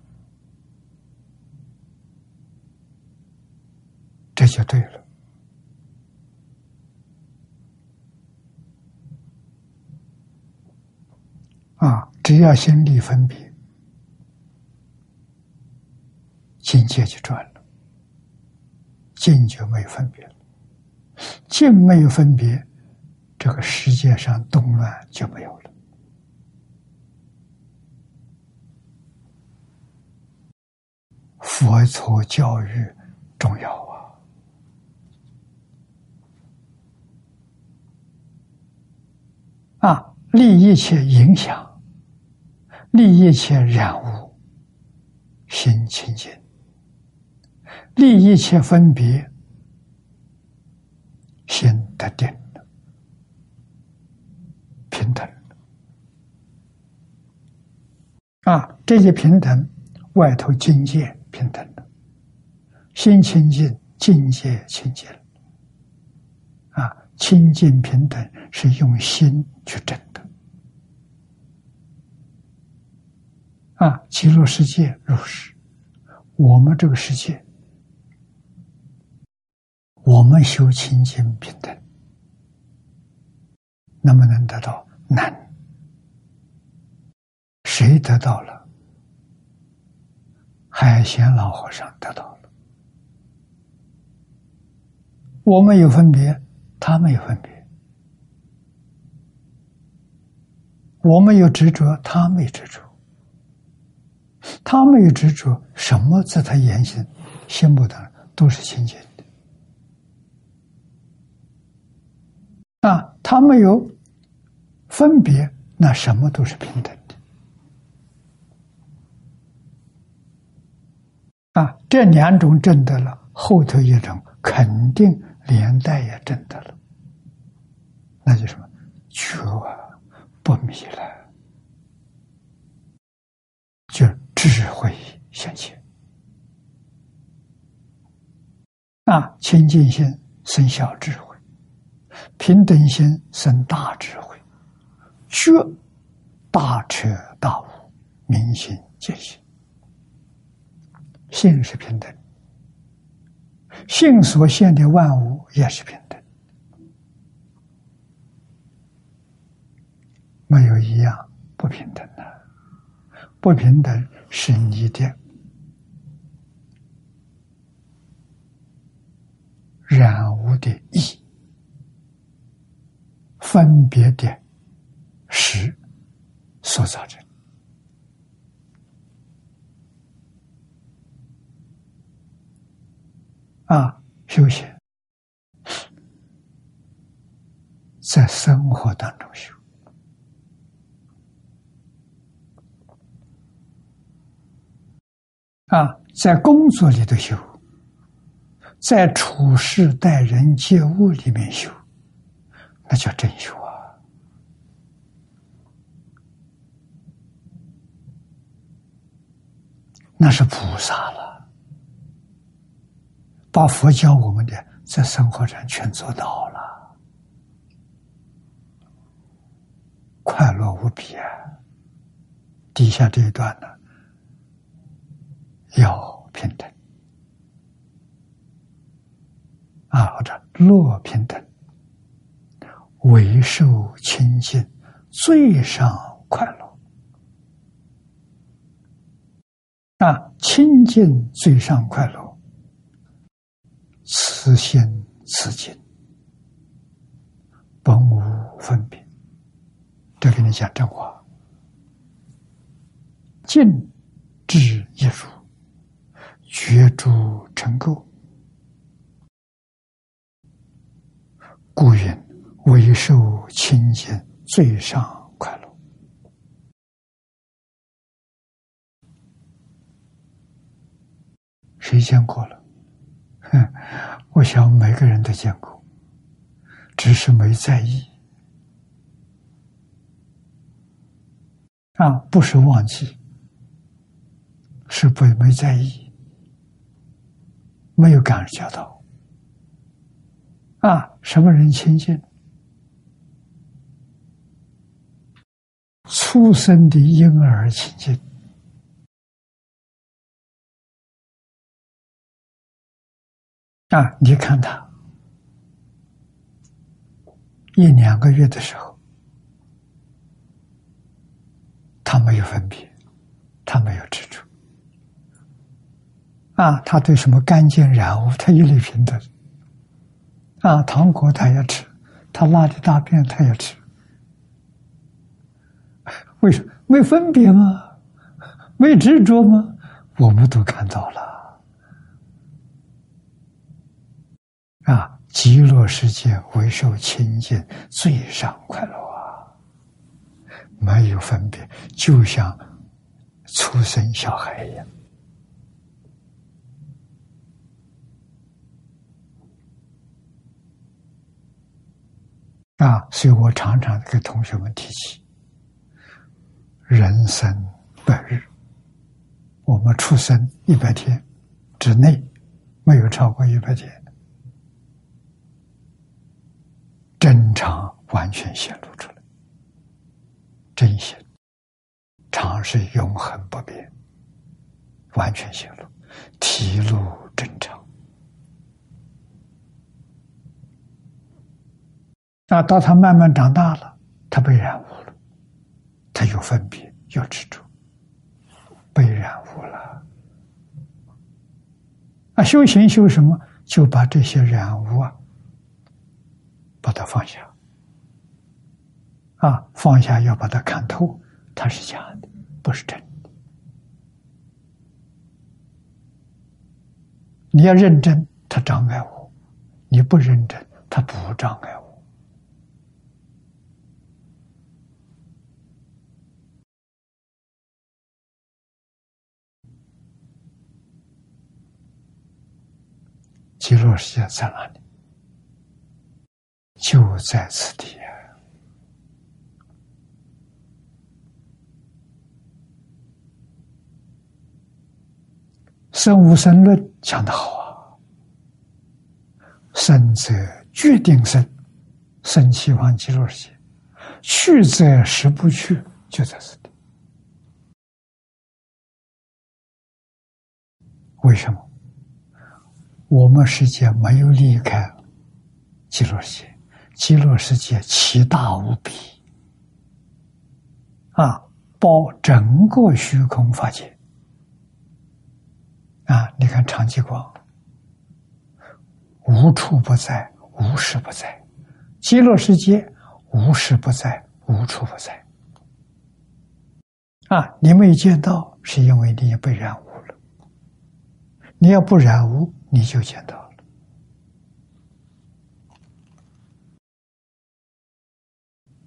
这就对了。啊，只要心力分别，境界就转了，境就没有分别了，境没有分别。这个世界上动乱就没有了。佛陀教育重要啊！啊，利一切影响，利一切染污，心清净；利一切分别，心得定平等。啊，这些平等，外头境界平等的，心清净，境界清净。啊，清净平等是用心去证的。啊，极乐世界如是，我们这个世界，我们修清净平等，能不能得到？难。谁得到了？海贤老和尚得到了。我们有分别，他们有分别；我们有执着，他没执着；他没有执着，什么在他言行、心目当中都是清净的。啊，他没有分别，那什么都是平等的。啊，这两种证得了，后头一种肯定连带也证得了，那就什么觉不迷了，就智慧显现。啊，清净心生小智慧，平等心生大智慧，觉大彻大悟，明心见性。性是平等，性所现的万物也是平等，没有一样不平等的。不平等是你的染污的意，分别的实所造成。啊，修行在生活当中修啊，在工作里头修，在处事待人接物里面修，那叫真修啊，那是菩萨了。把佛教我们的在生活上全做到了，快乐无比啊！底下这一段呢，要平等。啊，或者乐平等，为受清净，最上快乐。啊，清净最上快乐。此心此境，本无分别。这跟你讲真话，静止一如，觉诸成垢，故云为受清净最上快乐。谁见过了？哼，我想每个人都见过，只是没在意。啊，不是忘记，是不没在意，没有感觉到。啊，什么人亲近？出生的婴儿亲近。啊！你看他一两个月的时候，他没有分别，他没有执着。啊，他对什么干净染污，他一律平等。啊，糖果他也吃，他拉的大便他也吃。为什么？没分别吗？没执着吗？我们都看到了。啊！极乐世界为受清净最上快乐啊！没有分别，就像出生小孩一样。啊，所以我常常跟同学们提起：人生百日，我们出生一百天之内，没有超过一百天，正常完全显露出来，真心常是永恒不变，完全显露，体露正常。那到他慢慢长大了，他被染污了，他有分别，有执着，被染污了。啊，修行修什么？就把这些染污啊，把它放下。啊，放下要把它看透，它是假的，不是真的。你要认真，它障碍我；你不认真，它不障碍我。极乐世界在哪里？就在此地。生无生论讲得好啊！生则决定生，生西方极乐世界；去则实不去，就在此地。为什么？我们世界没有离开极乐世界，极乐世界奇大无比，啊，包整个虚空法界，啊，你看长吉光，无处不在，无时不在；极乐世界无时不在，无处不在。啊，你没有见到，是因为你也被染污。你要不染污。你就见到了，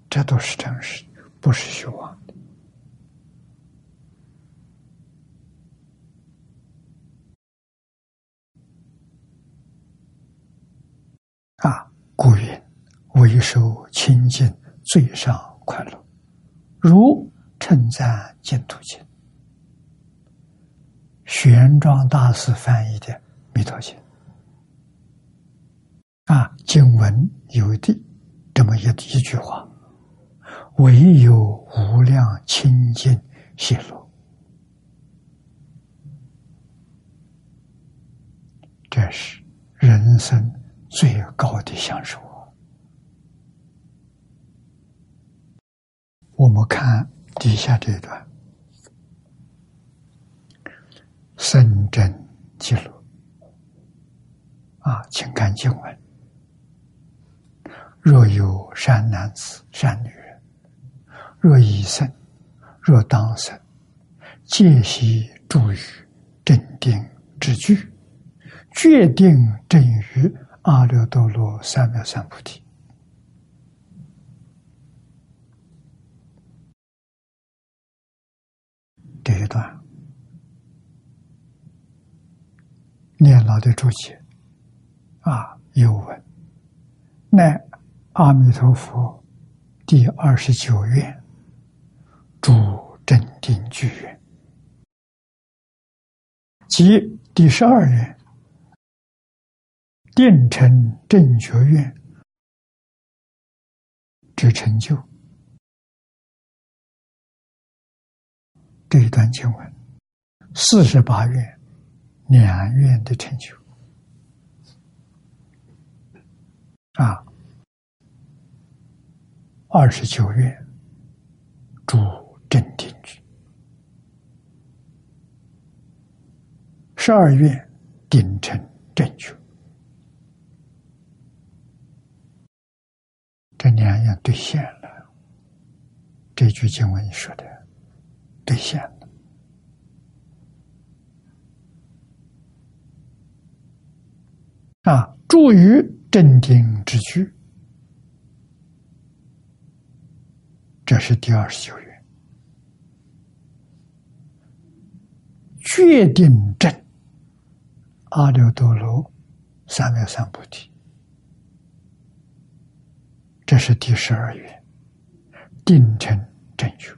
这都是真实，不是虚妄的。啊，故云：唯受清净最上快乐，如称赞净土经。玄奘大师翻译的。弥陀经啊，经文有的这么一一句话：“唯有无量清净显露，这是人生最高的享受。”我们看底下这一段：“深真记录。”啊，请看经文：若有善男子、善女人，若已生，若当生，戒习助于镇定之具，决定正于阿耨多罗三藐三菩提。这一段念老的注解。啊，有文，乃阿弥陀佛第二十九愿，主正定具愿，即第十二愿，定成正觉愿之成就。这一段经文，四十八愿两愿的成就。啊，二十九愿主正定句，十二愿顶成正觉，这两样兑现了。这句经文说的兑现了啊，住于。镇定之句，这是第二十九愿，决定证阿耨多罗三藐三菩提。这是第十二愿，定成正觉。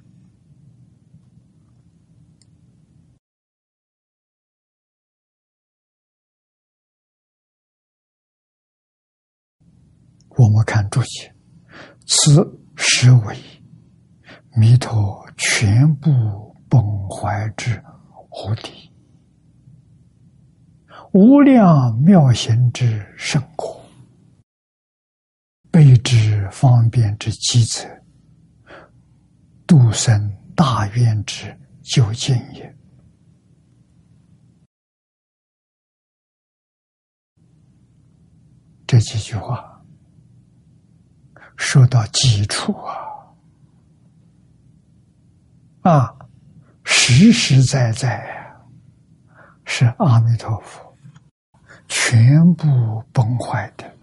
我们看注解，此实为弥陀全部本怀之无敌，无量妙行之圣果，备之方便之机则，度生大愿之究竟也。这几句话。说到基础啊，啊，实实在在是阿弥陀佛全部崩坏的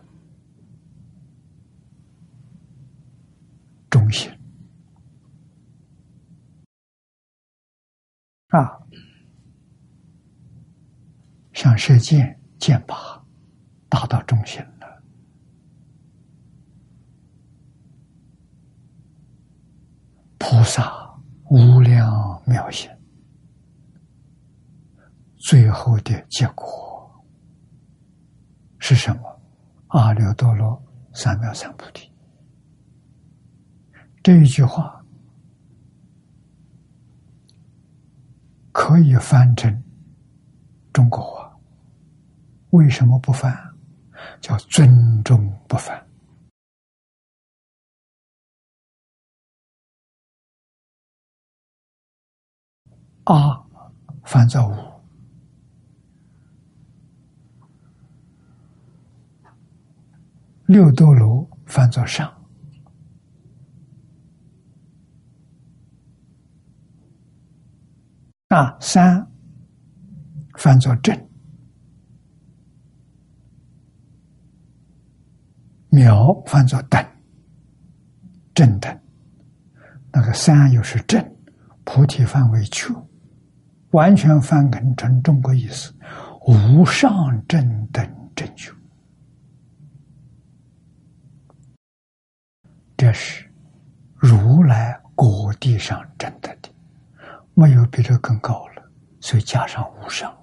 中心啊，像射箭箭靶打到中心。菩萨无量妙行，最后的结果是什么？阿耨多罗三藐三菩提。这一句话可以翻成中国话，为什么不翻？叫尊重不翻。阿翻作五，六多罗翻作上，啊三翻作正，秒翻作等，正等，那个三又是正，菩提范围去。完全翻译成中国意思，无上正等正觉，这是如来果地上证得的，没有比这更高了，所以加上无上。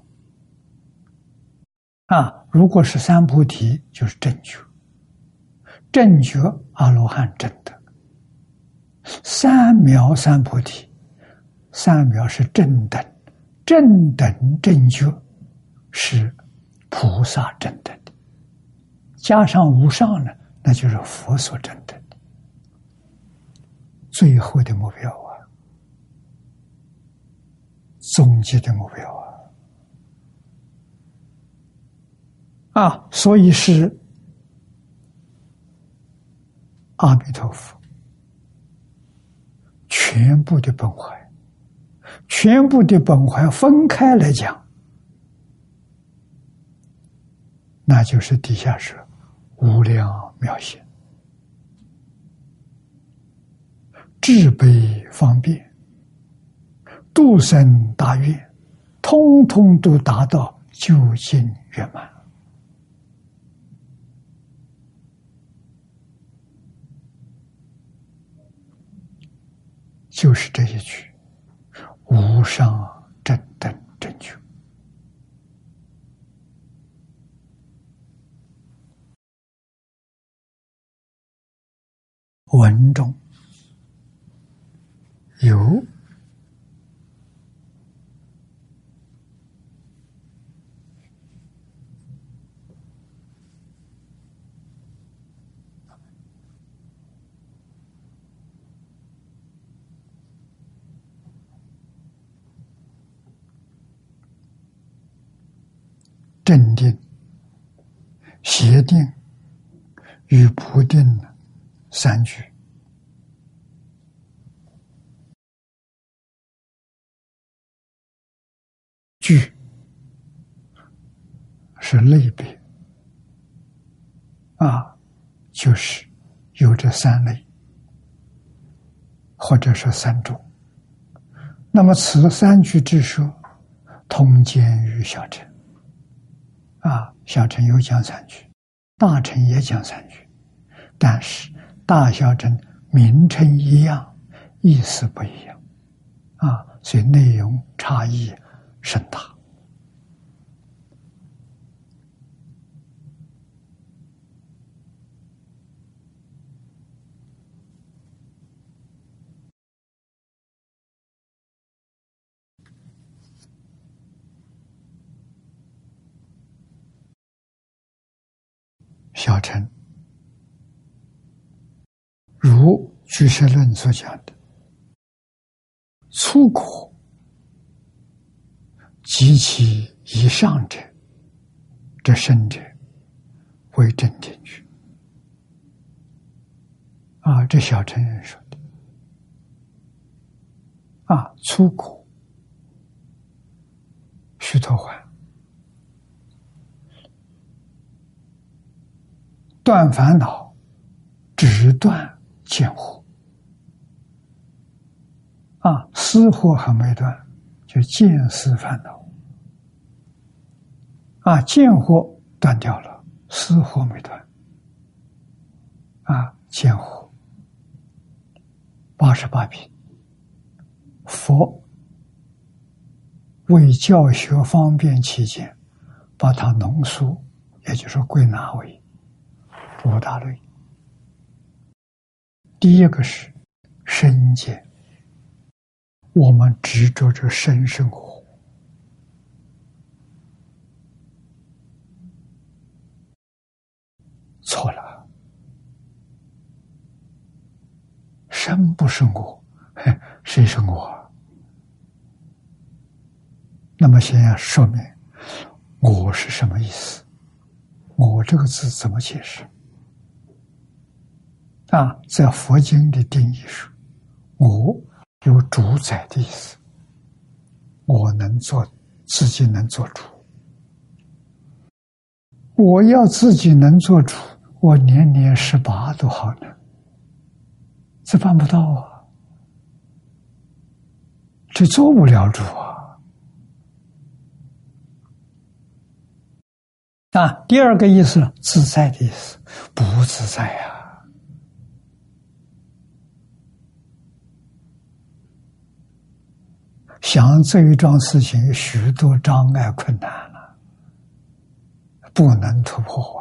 啊，如果是三菩提，就是正觉，正觉阿罗汉证得，三藐三菩提，三藐是正等。正等正觉是菩萨正等的，加上无上呢，那就是佛所正等的。最后的目标啊，终极的目标啊，啊，所以是阿弥陀佛全部的本怀。全部的本怀分开来讲，那就是底下是无量妙行、智悲方便、度生大愿，通通都达到究竟圆满，就是这一句。无上正等正觉，文中有正定、邪定与不定的三句，句是类别啊，就是有这三类。或者是三种。那么此三句之说，通兼于小乘。啊，小乘又讲三句，大乘也讲三句，但是大小乘名称一样，意思不一样。啊，所以内容差异甚大。小乘，如居士论所讲的，粗果及其以上者，这生者为正定句。啊，这小乘人说的。啊，粗果，须陀洹。断烦恼，只断见惑。啊，思惑还没断，就见思烦恼。啊，见惑断掉了，思惑没断。啊，见惑八十八品，佛为教学方便起见，把它浓缩，也就是归纳为。五大类，第一个是身见，我们执着着身生活，错了，身不是我，谁是我？那么先要说明，我是什么意思？我这个字怎么解释？啊，在佛经的定义是，我有主宰的意思，我能做自己能做主。我要自己能做主，我年年十八都好呢，这办不到啊，这做不了主啊。啊，第二个意思自在的意思，不自在呀。想这一桩事情许多障碍困难了，不能突破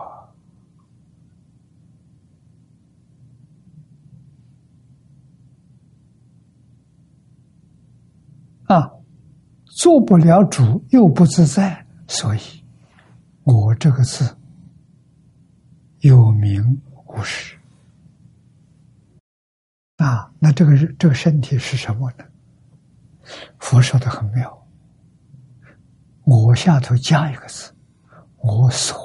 啊！啊，做不了主又不自在，所以，我这个字有名无实啊。那这个这个身体是什么呢？佛说的很妙，我下头加一个字，我所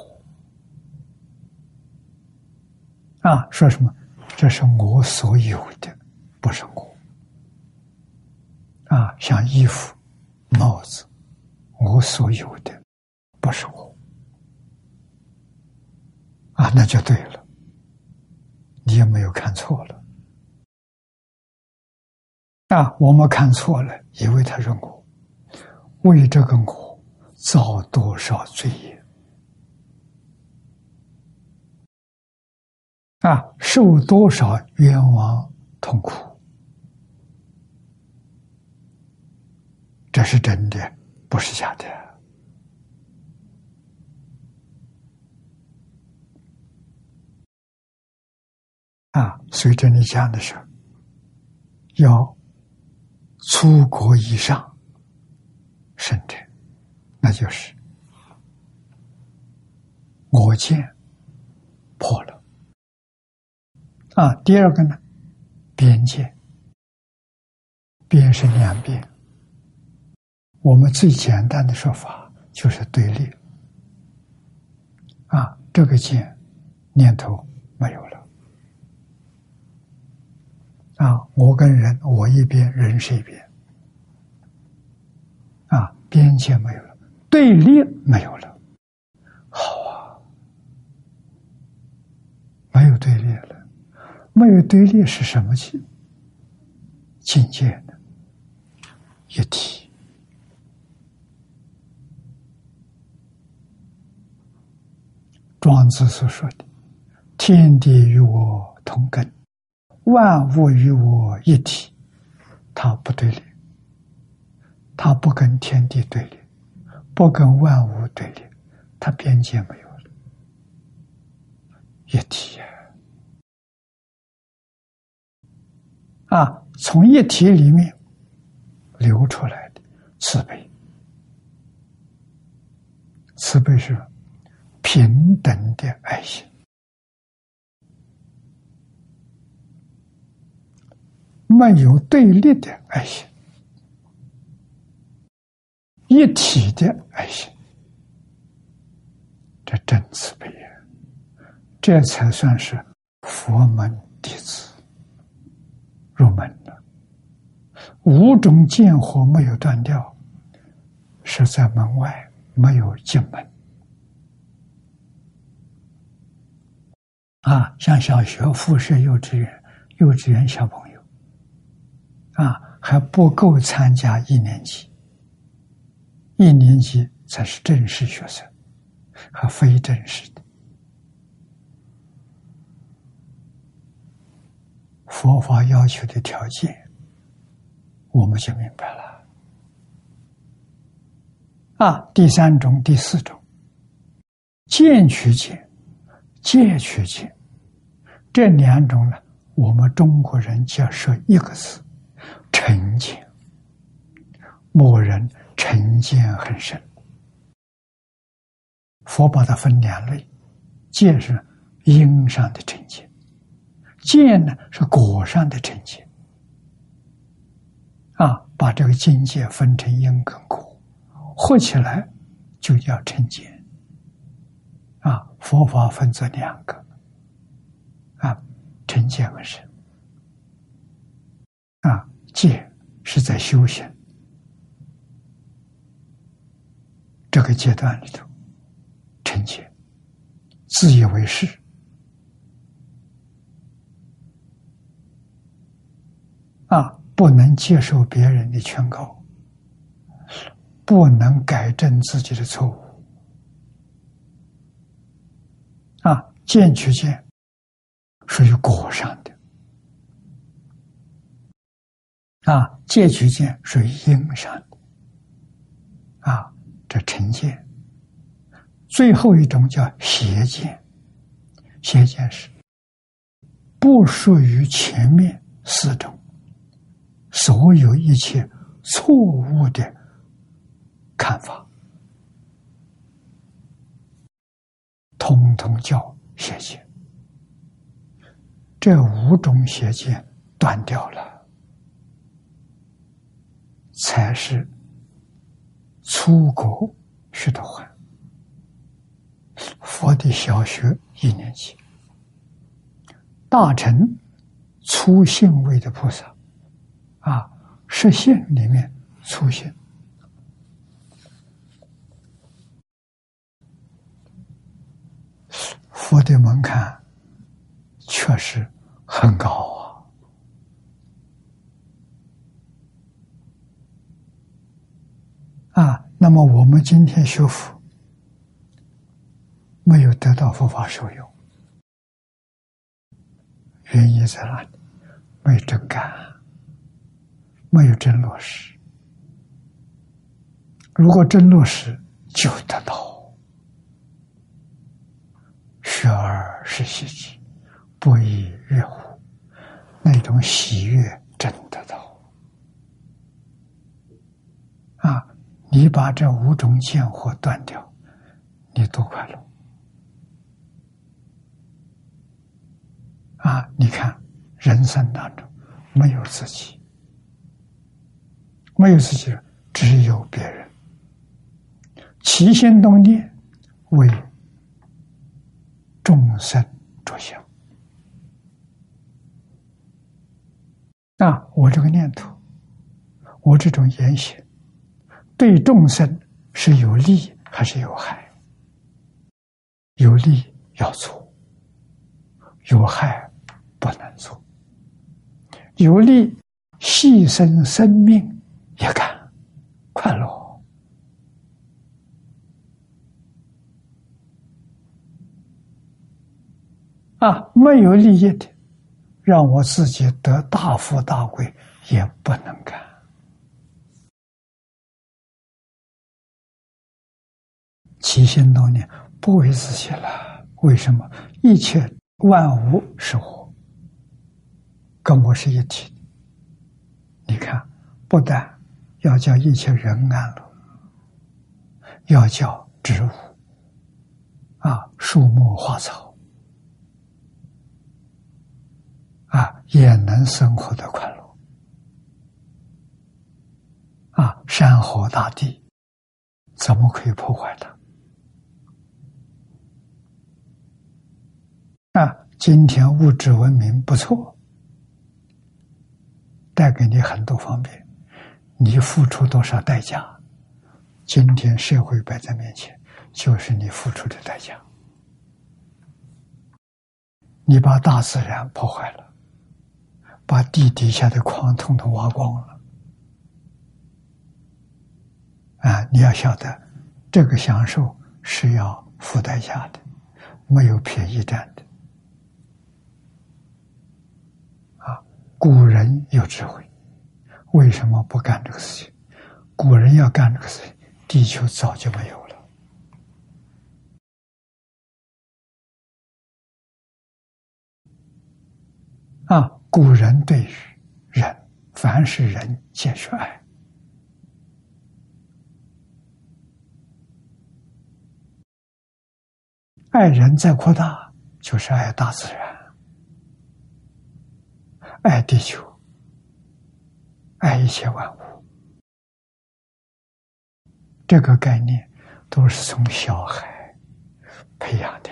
啊，说什么？这是我所有的，不是我啊，像衣服、帽子，我所有的，不是我啊，那就对了，你也没有看错了。啊，我们看错了，以为他是我，为这个我造多少罪业啊，受多少冤枉痛苦，这是真的，不是假的啊！随着你讲的时候要。出国以上，甚至那就是我见破了啊。第二个呢，边界，边是两边。我们最简单的说法就是对立啊。这个见念头没有了。啊，我跟人，我一边，人是一边，啊，边界没有了，对立没有了，好啊，没有对立了，没有对立是什么气？境界呢，一体。庄子所说的“天地与我同根，万物与我一体”，它不对立，它不跟天地对立，不跟万物对立，它边界没有了，一体呀！啊，从一体里面流出来的慈悲，慈悲是。平等的爱心，没有对立的爱心，一体的爱心，这真慈悲呀！这才算是佛门弟子入门了。五种见火没有断掉，是在门外没有进门。啊，像小学、复学幼稚园、幼稚园小朋友，啊，还不够参加一年级。一年级才是正式学生，和非正式的。佛法要求的条件，我们就明白了。啊，第三种、第四种，见取见，戒取见。这两种呢，我们中国人叫说一个字：成见。某人成见很深，佛把它分两类：见是因上的成见，见呢是果上的成见。啊，把这个境界分成因跟果，合起来就叫成见。啊，佛法分这两个。啊，成见很深。戒是在修行这个阶段里头，成见，自以为是，啊，不能接受别人的劝告，不能改正自己的错误，啊，见取见。属于果上的啊，戒取见属于因上的啊，这成见。最后一种叫邪见，邪见是不属于前面四种，所有一切错误的看法，通通叫邪见。这五种邪见断掉了，才是出国学的话。佛的小学一年级，大乘初信位的菩萨，啊，实性里面出现，佛的门槛确实。很高啊！啊，那么我们今天学佛，没有得到佛法受用，原因在哪里？没有真干，没有真落实。如果真落实，就得到。学而时习之，不亦乐乎？那种喜悦真得到啊！你把这五种见惑断掉，你多快乐啊！你看人生当中没有自己，没有自己，只有别人，起心动念为众生着想。啊，我这个念头，我这种言行，对众生是有利还是有害？有利要做，有害不能做。有利牺牲生命也感快乐啊！没有利益的，让我自己得大富大贵也不能干。起心动念不为自己了，为什么？一切万物是我，跟我是一体。你看，不但要叫一切人安乐，要叫植物啊、树木花草啊，也能生活的快乐啊。山河大地怎么可以破坏它？啊，今天物质文明不错。带给你很多方便，你付出多少代价？今天社会摆在面前，就是你付出的代价。你把大自然破坏了，把地底下的矿统统挖光了，啊！你要晓得，这个享受是要付代价的，没有便宜占的。古人有智慧，为什么不干这个事情？古人要干这个事情，地球早就没有了。啊，古人对于人，凡是人皆是爱，爱人再扩大，就是爱大自然。爱地球，爱一切万物，这个概念都是从小孩培养的。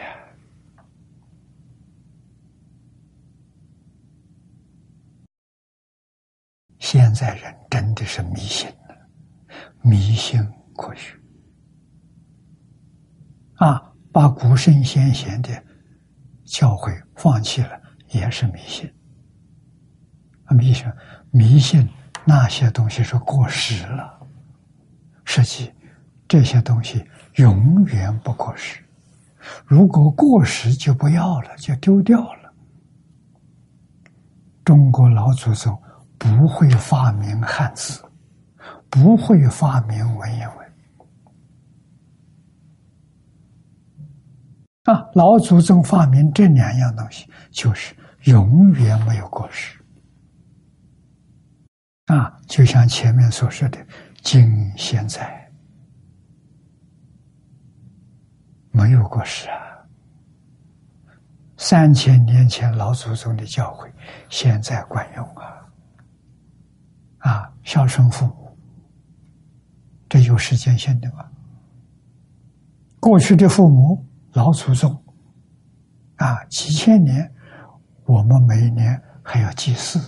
现在人真的是迷信了，迷信过去啊，把古圣先贤的教诲放弃了，也是迷信。迷信，迷信那些东西是过时了。实际这些东西永远不过时。如果过时，就不要了，就丢掉了。中国老祖宗不会发明汉字，不会发明文言文。啊，老祖宗发明这两样东西，就是永远没有过时。啊，就像前面所说的，今现在没有过时啊。三千年前老祖宗的教诲，现在管用啊！啊，孝顺父母，这有时间性的吗？过去的父母、老祖宗，啊，几千年，我们每一年还要祭祀。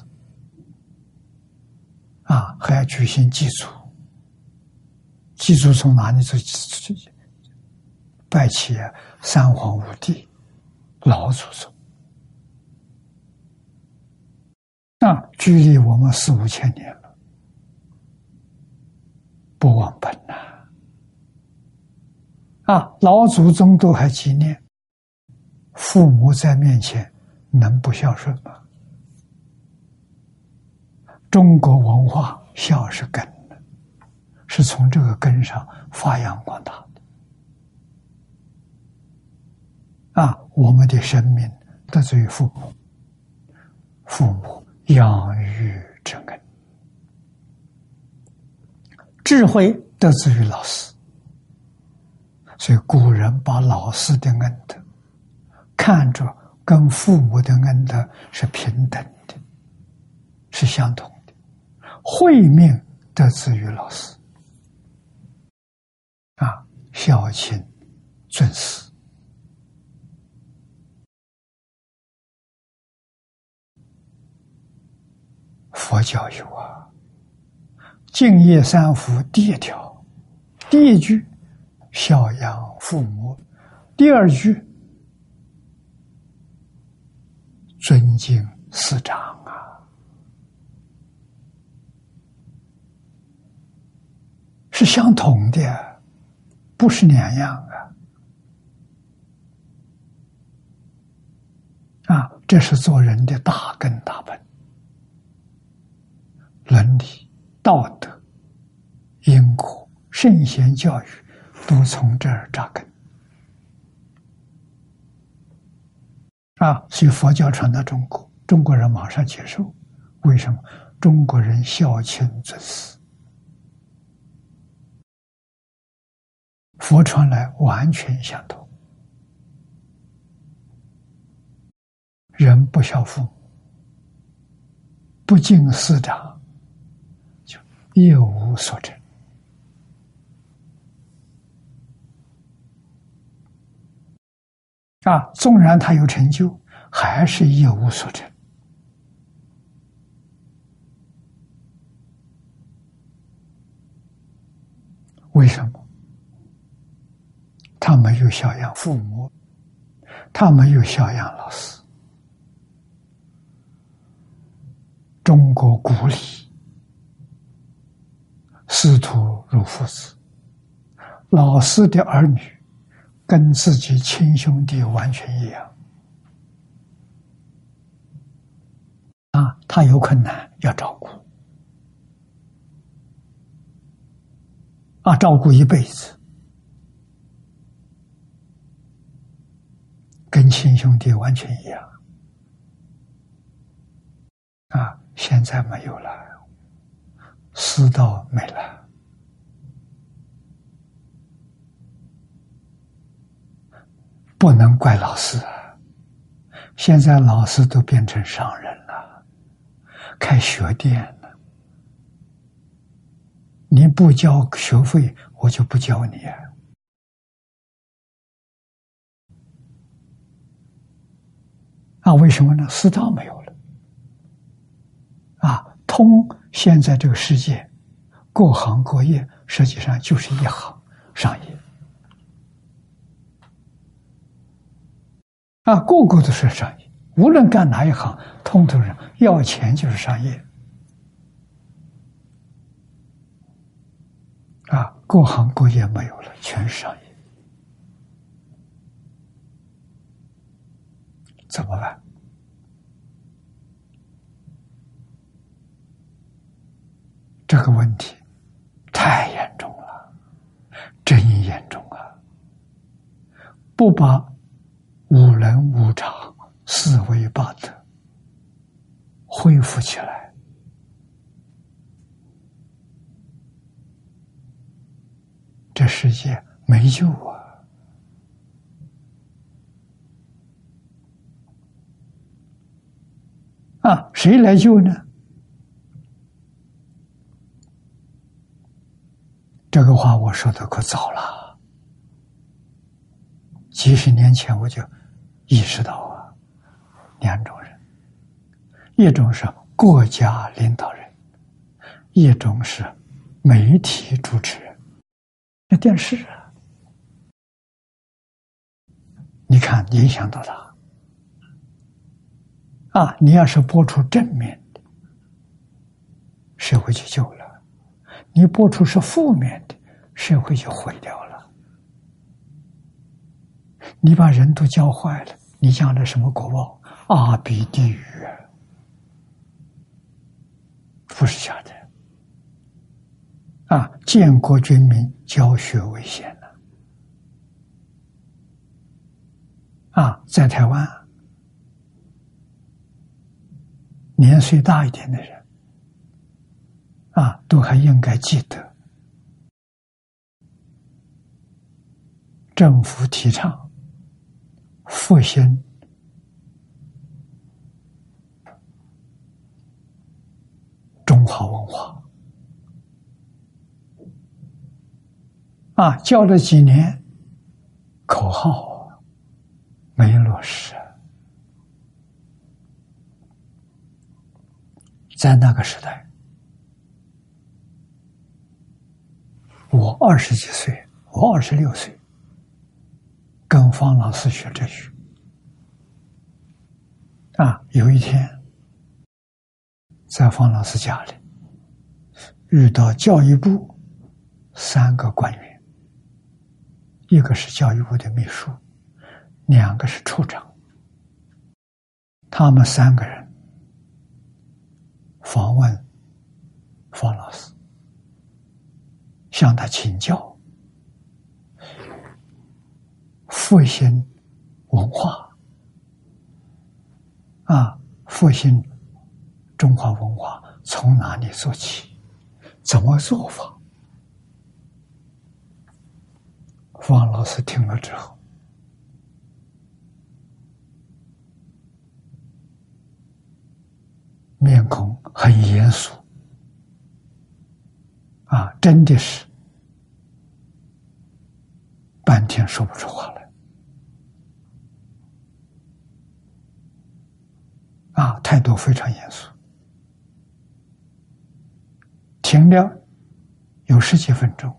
啊，还要举行祭祖，祭祖从哪里做？拜起三皇五帝、老祖宗，啊，距离我们四五千年了，不忘本呐！啊，老祖宗都还纪念，父母在面前能不孝顺吗？中国文化孝是根，是从这个根上发扬光大的。啊，我们的生命得罪于父母，父母养育之恩；智慧得自于老师，所以古人把老师的恩德看着跟父母的恩德是平等的，是相同。慧命得自于老师，啊，孝亲尊师，佛教有啊，敬业三福第一条，第一句孝养父母，第二句尊敬师长。是相同的，不是两样啊！啊，这是做人的大根大本，伦理、道德、因果、圣贤教育，都从这儿扎根。啊，所以佛教传到中国，中国人马上接受。为什么？中国人孝亲尊师，佛传来完全相同。人不孝父母，不敬师长，就一无所成。啊，纵然他有成就，还是一无所成。为什么？他没有孝养父母，他没有孝养老师。中国古礼，师徒如父子，老师的儿女跟自己亲兄弟完全一样。啊，他有困难要照顾。啊，照顾一辈子，跟亲兄弟完全一样。啊，现在没有了，师道没了，不能怪老师啊。现在老师都变成商人了，开学店了。你不交学费，我就不教你。啊，啊为什么呢？私道没有了。啊，通现在这个世界，各行各业实际上就是一行商业。啊，个个都是商业，无论干哪一行，通通人要钱就是商业。啊，各行各业没有了，全是商业，怎么办？这个问题太严重了，真严重啊！不把五伦五常、四维八德恢复起来。这世界没救啊！啊，谁来救呢？这个话我说的可早了，几十年前我就意识到啊，两种人，一种是国家领导人，一种是媒体主持人。那电视啊，你看影响多大啊！你要是播出正面的，社会就救了；你播出是负面的，社会就毁掉了。你把人都教坏了，你将来什么果报？阿鼻地狱！不是假的。啊！建国军民教学为先了。啊，在台湾，年岁大一点的人，啊，都还应该记得，政府提倡复兴中华文化。啊，教了几年，口号没落实。在那个时代，我二十几岁，我二十六岁，跟方老师学哲学。啊，有一天，在方老师家里，遇到教育部。三个官员，一个是教育部的秘书，两个是处长，他们三个人访问方老师，向他请教复兴文化啊，复兴中华文化从哪里做起？怎么做法？方老师听了之后，面孔很严肃，啊，真的是半天说不出话来，啊，态度非常严肃。停了有十几分钟，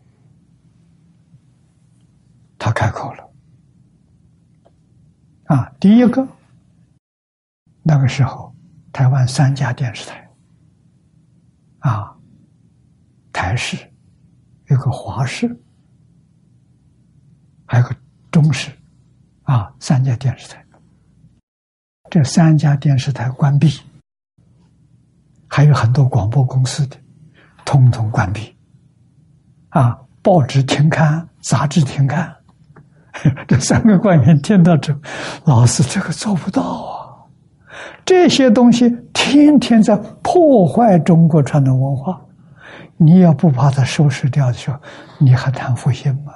他开口了。啊，第一个，那个时候台湾三家电视台，啊，台视，有个华视，还有个中视，啊，三家电视台，这三家电视台关闭，还有很多广播公司的。统统关闭，啊！报纸停刊，杂志停刊。这三个官员听到这，老师这个做不到啊！这些东西天天在破坏中国传统文化，你要不把它收拾掉的时候，你还谈复兴吗？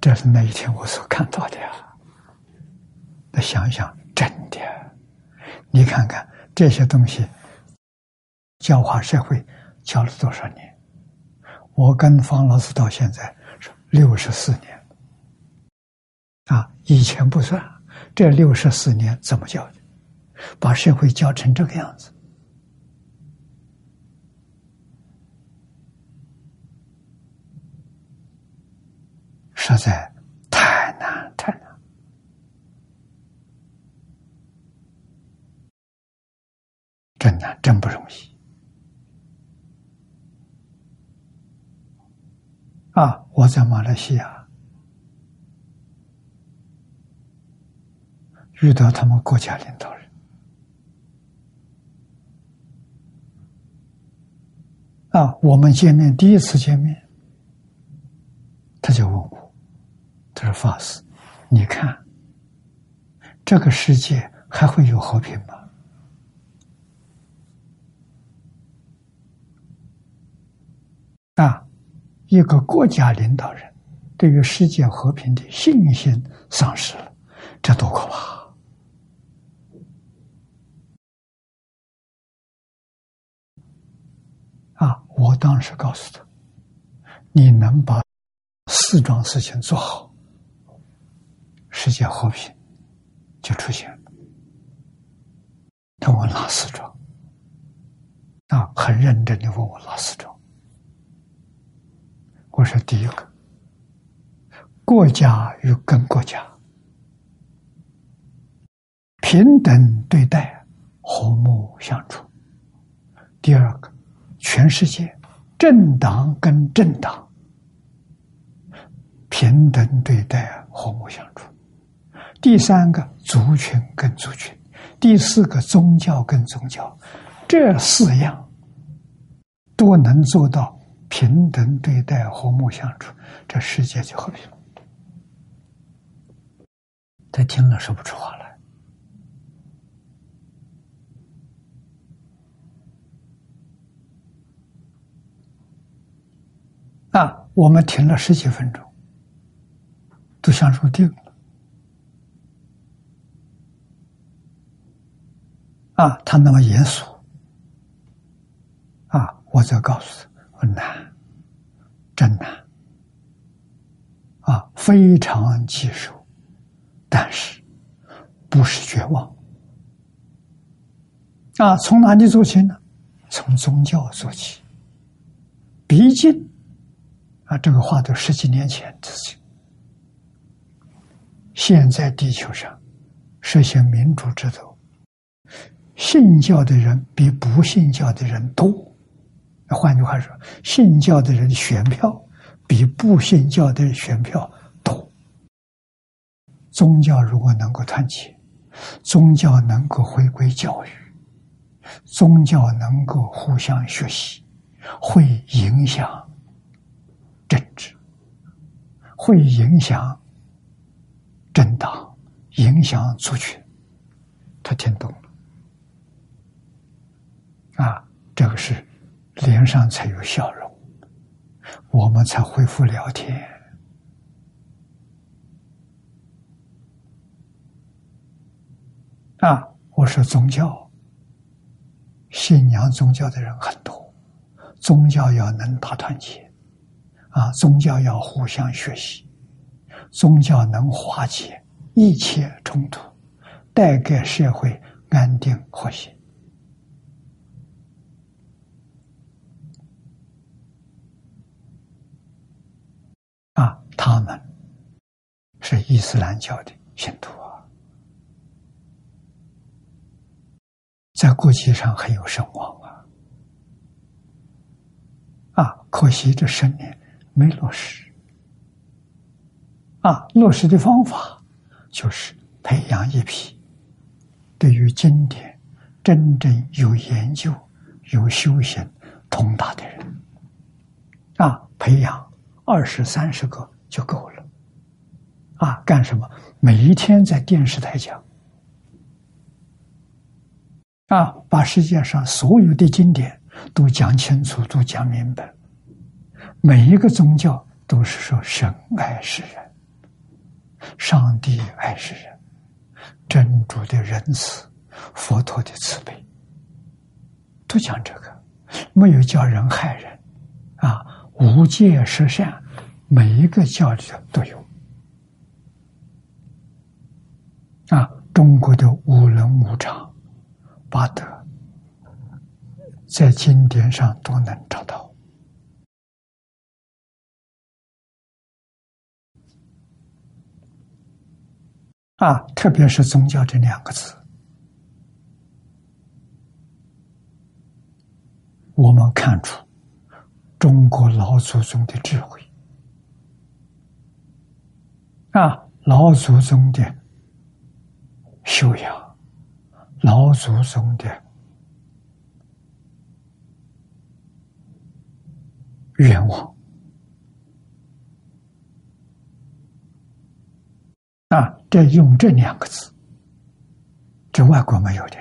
这是那一天我所看到的呀。那想想，真的，你看看这些东西。教化社会教了多少年？我跟方老师到现在是六十四年，啊，以前不算，这六十四年怎么教的？把社会教成这个样子，实在太难太难，真难，真不容易。啊！我在马来西亚遇到他们国家领导人，啊，我们见面第一次见面，他就问我，他说：“法师，你看这个世界还会有和平吗？”啊！一个国家领导人对于世界和平的信心丧失了，这多可怕！啊！我当时告诉他：“你能把四桩事情做好，世界和平就出现了。”他问哪四桩？啊，很认真的问我哪四桩。我说：第一个，国家与跟国家平等对待，和睦相处；第二个，全世界政党跟政党平等对待，和睦相处；第三个，族群跟族群；第四个，宗教跟宗教，这四样都能做到。平等对待，和睦相处，这世界就和平了。他听了说不出话来。啊，我们停了十几分钟，都想入定了。啊，他那么严肃。啊，我则告诉他。难，真难啊！非常棘手，但是不是绝望啊？从哪里做起呢？从宗教做起。毕竟啊，这个话都十几年前的事情。现在地球上实行民主制度，信教的人比不信教的人多。换句话说，信教的人选票比不信教的人选票多。宗教如果能够团结，宗教能够回归教育，宗教能够互相学习，会影响政治，会影响政党，影响族群。他听懂了，啊，这个是。脸上才有笑容，我们才恢复聊天。啊，我说宗教，信仰宗教的人很多，宗教要能大团结，啊，宗教要互相学习，宗教能化解一切冲突，带给社会安定和谐。啊，他们是伊斯兰教的信徒啊，在国际上很有声望啊。啊，可惜这十年没落实。啊，落实的方法就是培养一批对于经典真正有研究、有修行、通达的人。啊，培养。二十三十个就够了，啊，干什么？每一天在电视台讲，啊，把世界上所有的经典都讲清楚，都讲明白。每一个宗教都是说神爱世人，上帝爱世人，真主的仁慈，佛陀的慈悲，都讲这个，没有叫人害人，啊。无戒十善，每一个教里头都有。啊，中国的五伦五常、八德，在经典上都能找到。啊，特别是宗教这两个字，我们看出。中国老祖宗的智慧啊，老祖宗的修养，老祖宗的愿望啊，这用这两个字，这外国没有的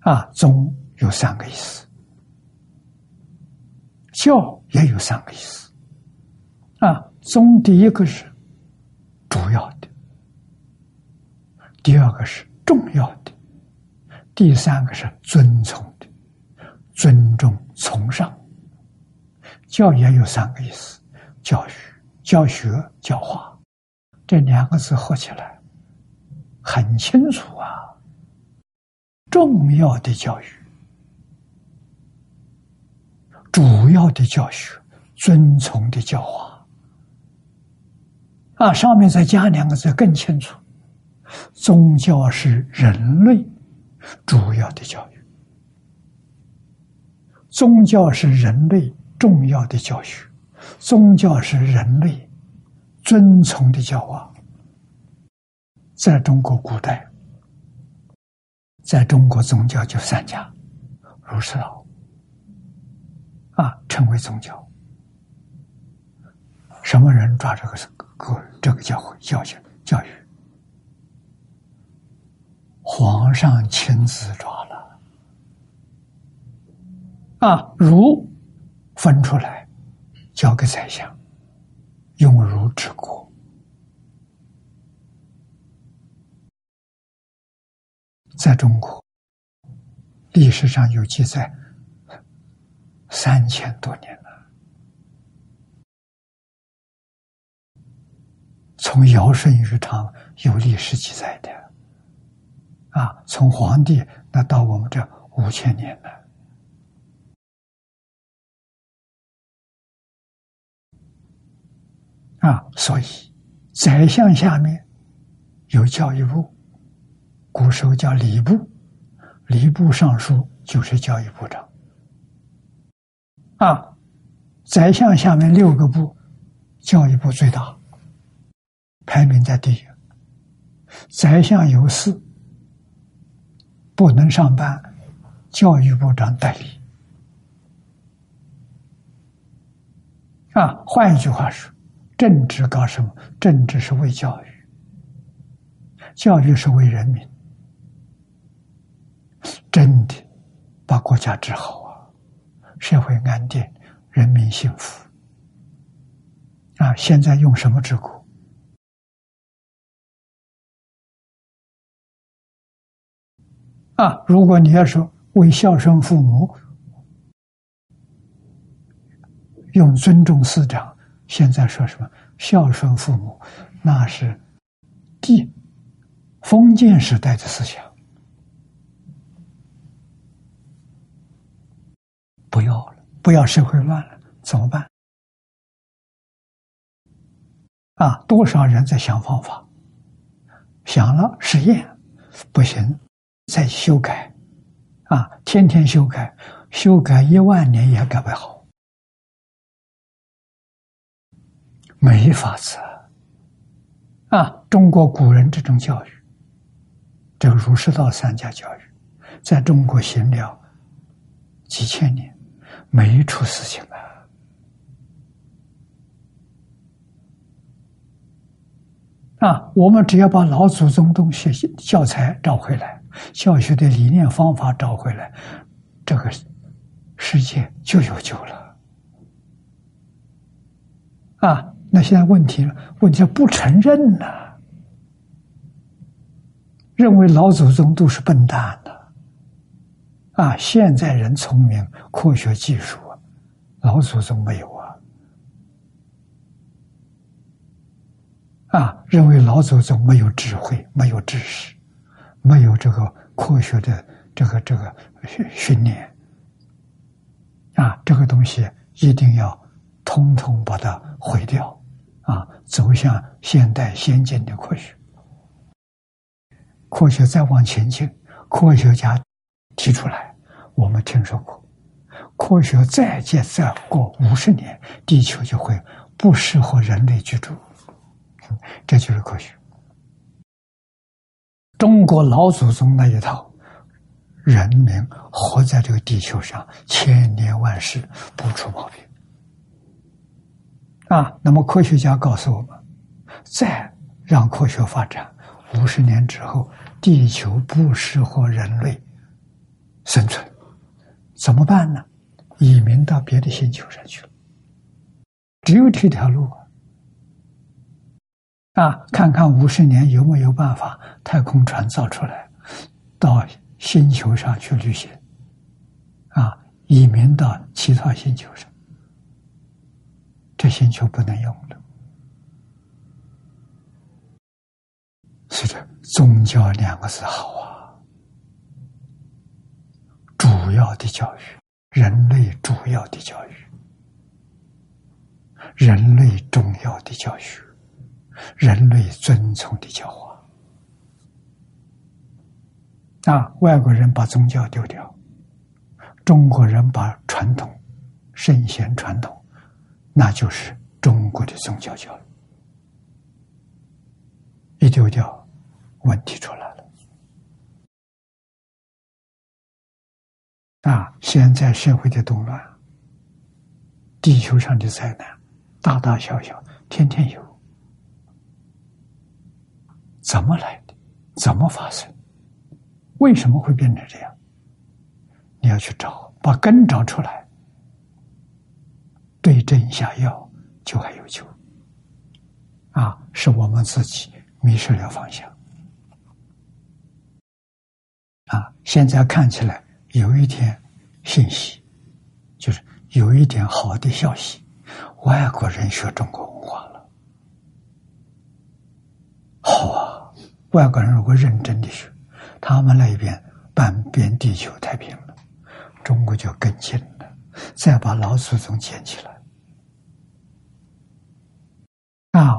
啊，宗有三个意思。教也有三个意思，啊，宗第一个是主要的，第二个是重要的，第三个是尊崇的，尊重崇尚。教也有三个意思：教育、教学、教化，这两个字合起来很清楚啊。重要的教育。主要的教学，遵从的教化，啊，上面再加两个字更清楚：宗教是人类主要的教育，宗教是人类重要的教学，宗教是人类遵从的教化。在中国古代，在中国宗教就三家：儒释道。啊，成为宗教，什么人抓这个个这个教会教训教育？皇上亲自抓了，啊，儒分出来交给宰相，用儒治国，在中国历史上有记载。三千多年了，从尧舜禹汤有历史记载的，啊，从皇帝那到我们这五千年了，啊，所以宰相下面有教育部，古时候叫礼部，礼部尚书就是教育部长。啊，宰相下面六个部，教育部最大，排名在第一。宰相有事不能上班，教育部长代理。啊，换一句话说，政治搞什么？政治是为教育，教育是为人民，真的把国家治好啊，社会安定，人民幸福。啊，现在用什么治国？啊，如果你要说为孝顺父母。用尊重师长，现在说什么孝顺父母，那是帝封建时代的思想，不要了，不要社会乱了，怎么办？啊，多少人在想方法，想了实验，不行，再修改，啊，天天修改，修改一万年也改不好。没法子啊！中国古人这种教育，这个儒释道三家教育，在中国行了几千年，没出事情啊！啊，我们只要把老祖宗东西教材找回来，教学的理念方法找回来，这个世界就有救了啊！那现在问题了，问题不承认呢，认为老祖宗都是笨蛋的，啊，现在人聪明，科学技术啊，老祖宗没有啊，啊，认为老祖宗没有智慧，没有知识，没有这个科学的这个这个训训练，啊，这个东西一定要通通把它毁掉。啊，走向现代先进的科学，科学再往前进，科学家提出来，我们听说过，科学再接再过五十年，地球就会不适合人类居住，这就是科学。中国老祖宗那一套，人民活在这个地球上，千年万世不出毛病。啊，那么科学家告诉我们，再让科学发展，五十年之后，地球不适合人类生存，怎么办呢？移民到别的星球上去了，只有这条路啊！看看五十年有没有办法，太空船造出来，到星球上去旅行，啊，移民到其他星球上。这些就不能用了，是的，宗教两个字好啊，主要的教育，人类主要的教育，人类重要的教育，人类遵从的教化。啊，外国人把宗教丢掉，中国人把传统圣贤传统。那就是中国的宗教教育，一丢掉，问题出来了。啊，现在社会的动乱，地球上的灾难，大大小小，天天有，怎么来的？怎么发生？为什么会变成这样？你要去找，把根找出来。对症下药，就还有救。啊，是我们自己迷失了方向。啊，现在看起来有一点信息，就是有一点好的消息，外国人学中国文化了。好啊，外国人如果认真的学，他们那边半边地球太平了，中国就更近了，再把老祖宗捡起来。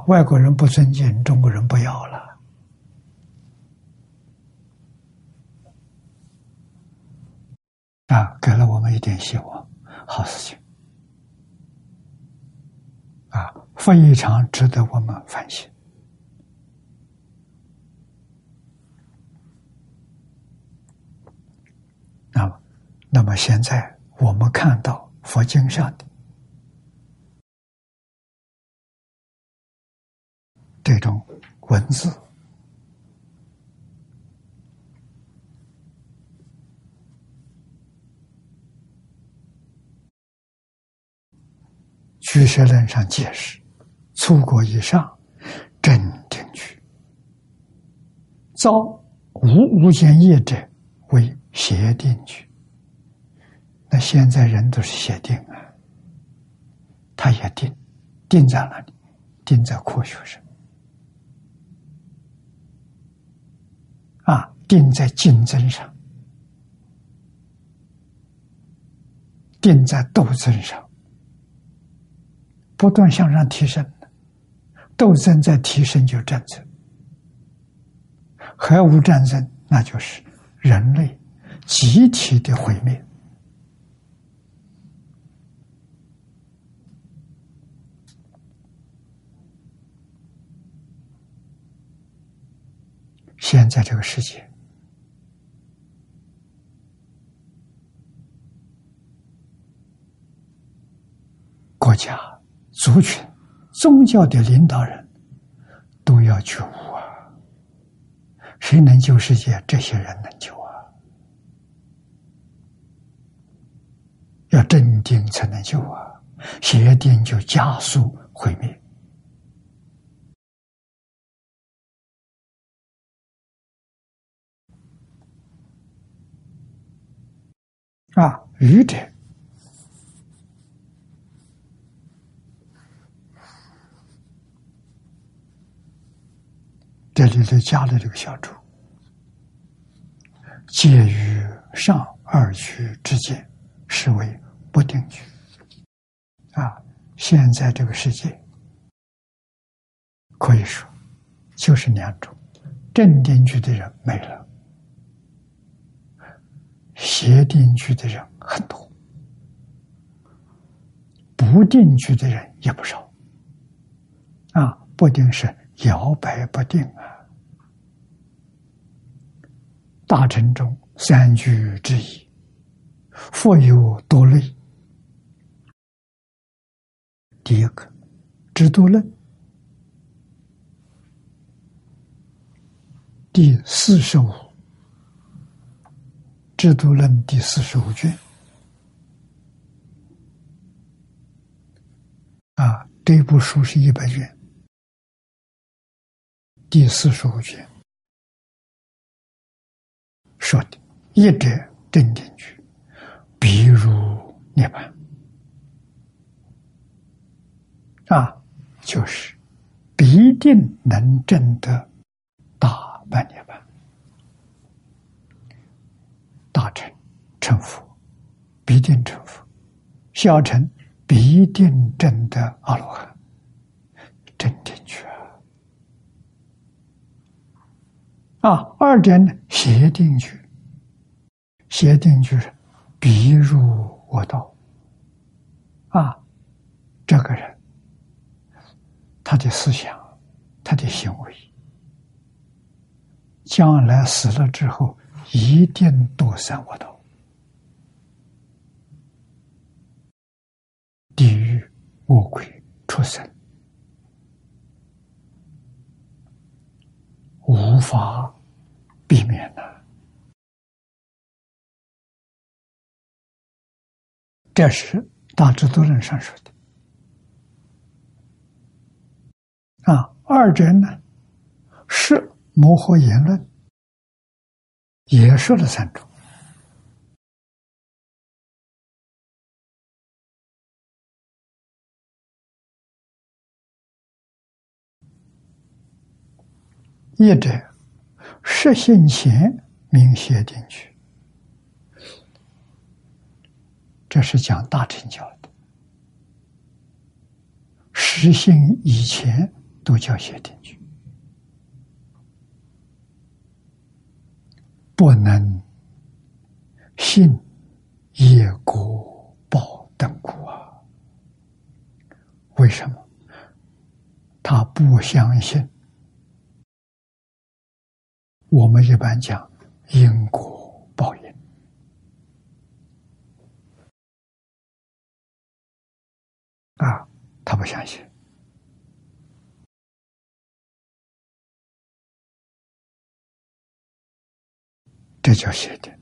外国人不尊敬中国人，不要了。啊，给了我们一点希望，好事情。啊，非常值得我们反省。那么，那么现在我们看到佛经上的这种文字。居士论上解释：粗果以上，正定句；遭无无间业者，为邪定句。那现在人都是邪定啊，他也定，定在哪里？定在科学上，啊，定在竞争上，定在斗争上。不断向上提升，斗争在提升就战争，核武战争那就是人类集体的毁灭。现在这个世界，国家。族群、宗教的领导人，都要觉悟啊！谁能救世界？这些人能救啊！要镇定才能救啊！邪定就加速毁灭啊！愚者。这里头加了这个小注，介于上二句之间，是为不定句。啊，现在这个世界可以说就是两种：正定句的人没了，邪定句的人很多，不定句的人也不少。啊，不定是摇摆不定啊。大臣中三句之一，佛有多类。第一个，制度论，第四十五，制度论第四十五卷。啊，这部书是一百卷，第四十五卷。说的，一者正定句，比如涅槃啊，就是必定能证得大半涅槃，大成成佛，必定成佛；小成必定证得阿罗汉，正定句。啊，二点呢？协定句，协定就是，比如我道。啊，这个人，他的思想，他的行为，将来死了之后，一定堕三恶道，地狱、恶鬼、畜生。无法避免的，这是大智度论上说的。啊，二者呢是摩诃言论也说了三种。一者，实性前明写定去，这是讲大乘教的。实性以前都叫写定句，不能信业果报等苦啊！为什么？他不相信。我们一般讲因果报应啊，他不相信，这叫邪定。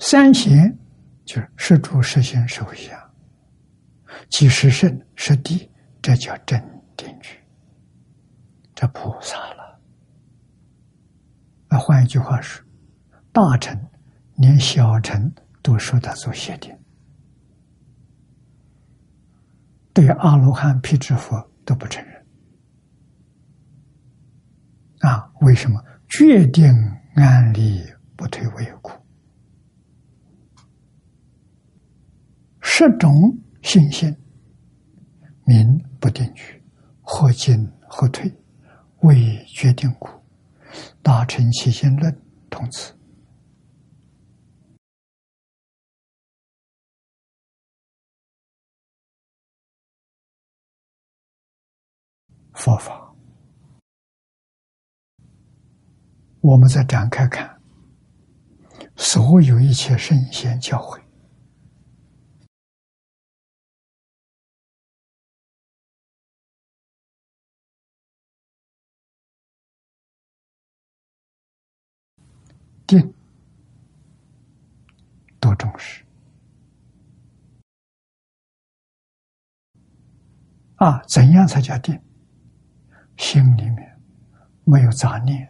三贤就是是主、是心、是为相，即是圣、是地，这叫真定局。这菩萨了。那换一句话说，大臣连小臣都说他做邪定，对阿罗汉、辟支佛都不承认。啊，为什么？决定安立，不退为苦。十种信心，名不定局，何进或退，未决定故。大乘起心论同词。佛法，我们再展开看，所有一切圣贤教诲。定多重视啊！怎样才叫定？心里面没有杂念，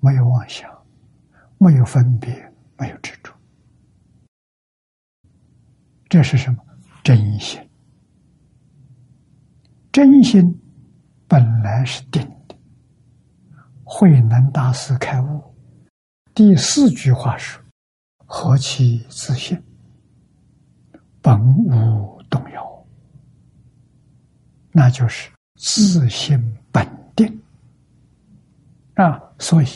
没有妄想，没有分别，没有执着，这是什么？真心。真心本来是定的。慧能大师开悟。第四句话是：“何其自信，本无动摇。”那就是自性本定啊！所以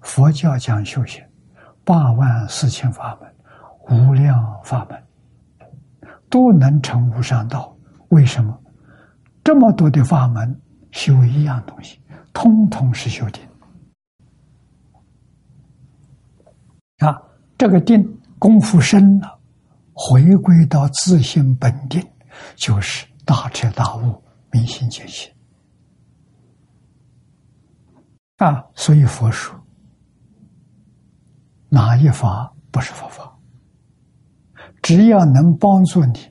佛教讲修行，八万四千法门，无量法门，都能成无上道。为什么？这么多的法门修一样东西，通通是修定。啊，这个定功夫深了，回归到自性本定，就是大彻大悟、明心见性。啊，所以佛说，哪一法不是佛法？只要能帮助你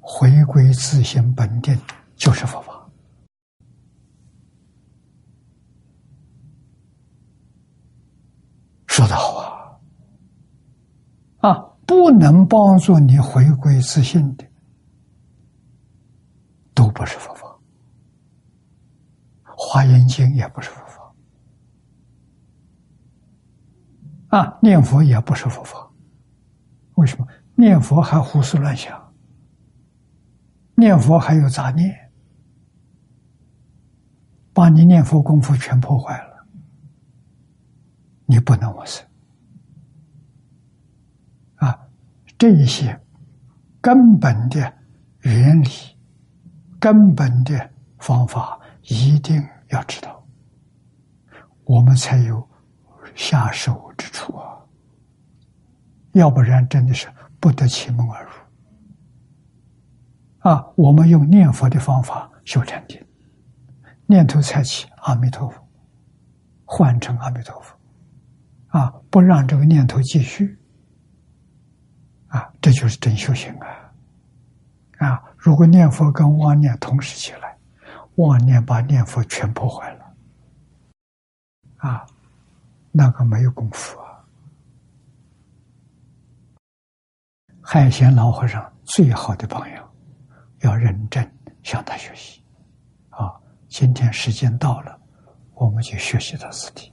回归自性本定，就是佛法。说得好啊！啊，不能帮助你回归自信的，都不是佛法。华严经也不是佛法，啊，念佛也不是佛法。为什么？念佛还胡思乱想，念佛还有杂念，把你念佛功夫全破坏了，你不能往生。这一些根本的原理、根本的方法，一定要知道，我们才有下手之处啊！要不然真的是不得其门而入啊！我们用念佛的方法修禅定，念头才起，阿弥陀佛，换成阿弥陀佛啊！不让这个念头继续。啊，这就是真修行啊！如果念佛跟妄念同时起来，妄念把念佛全破坏了，啊，那个没有功夫啊！海贤老和尚最好的榜样，要认真向他学习。啊，今天时间到了，我们就学习到此地。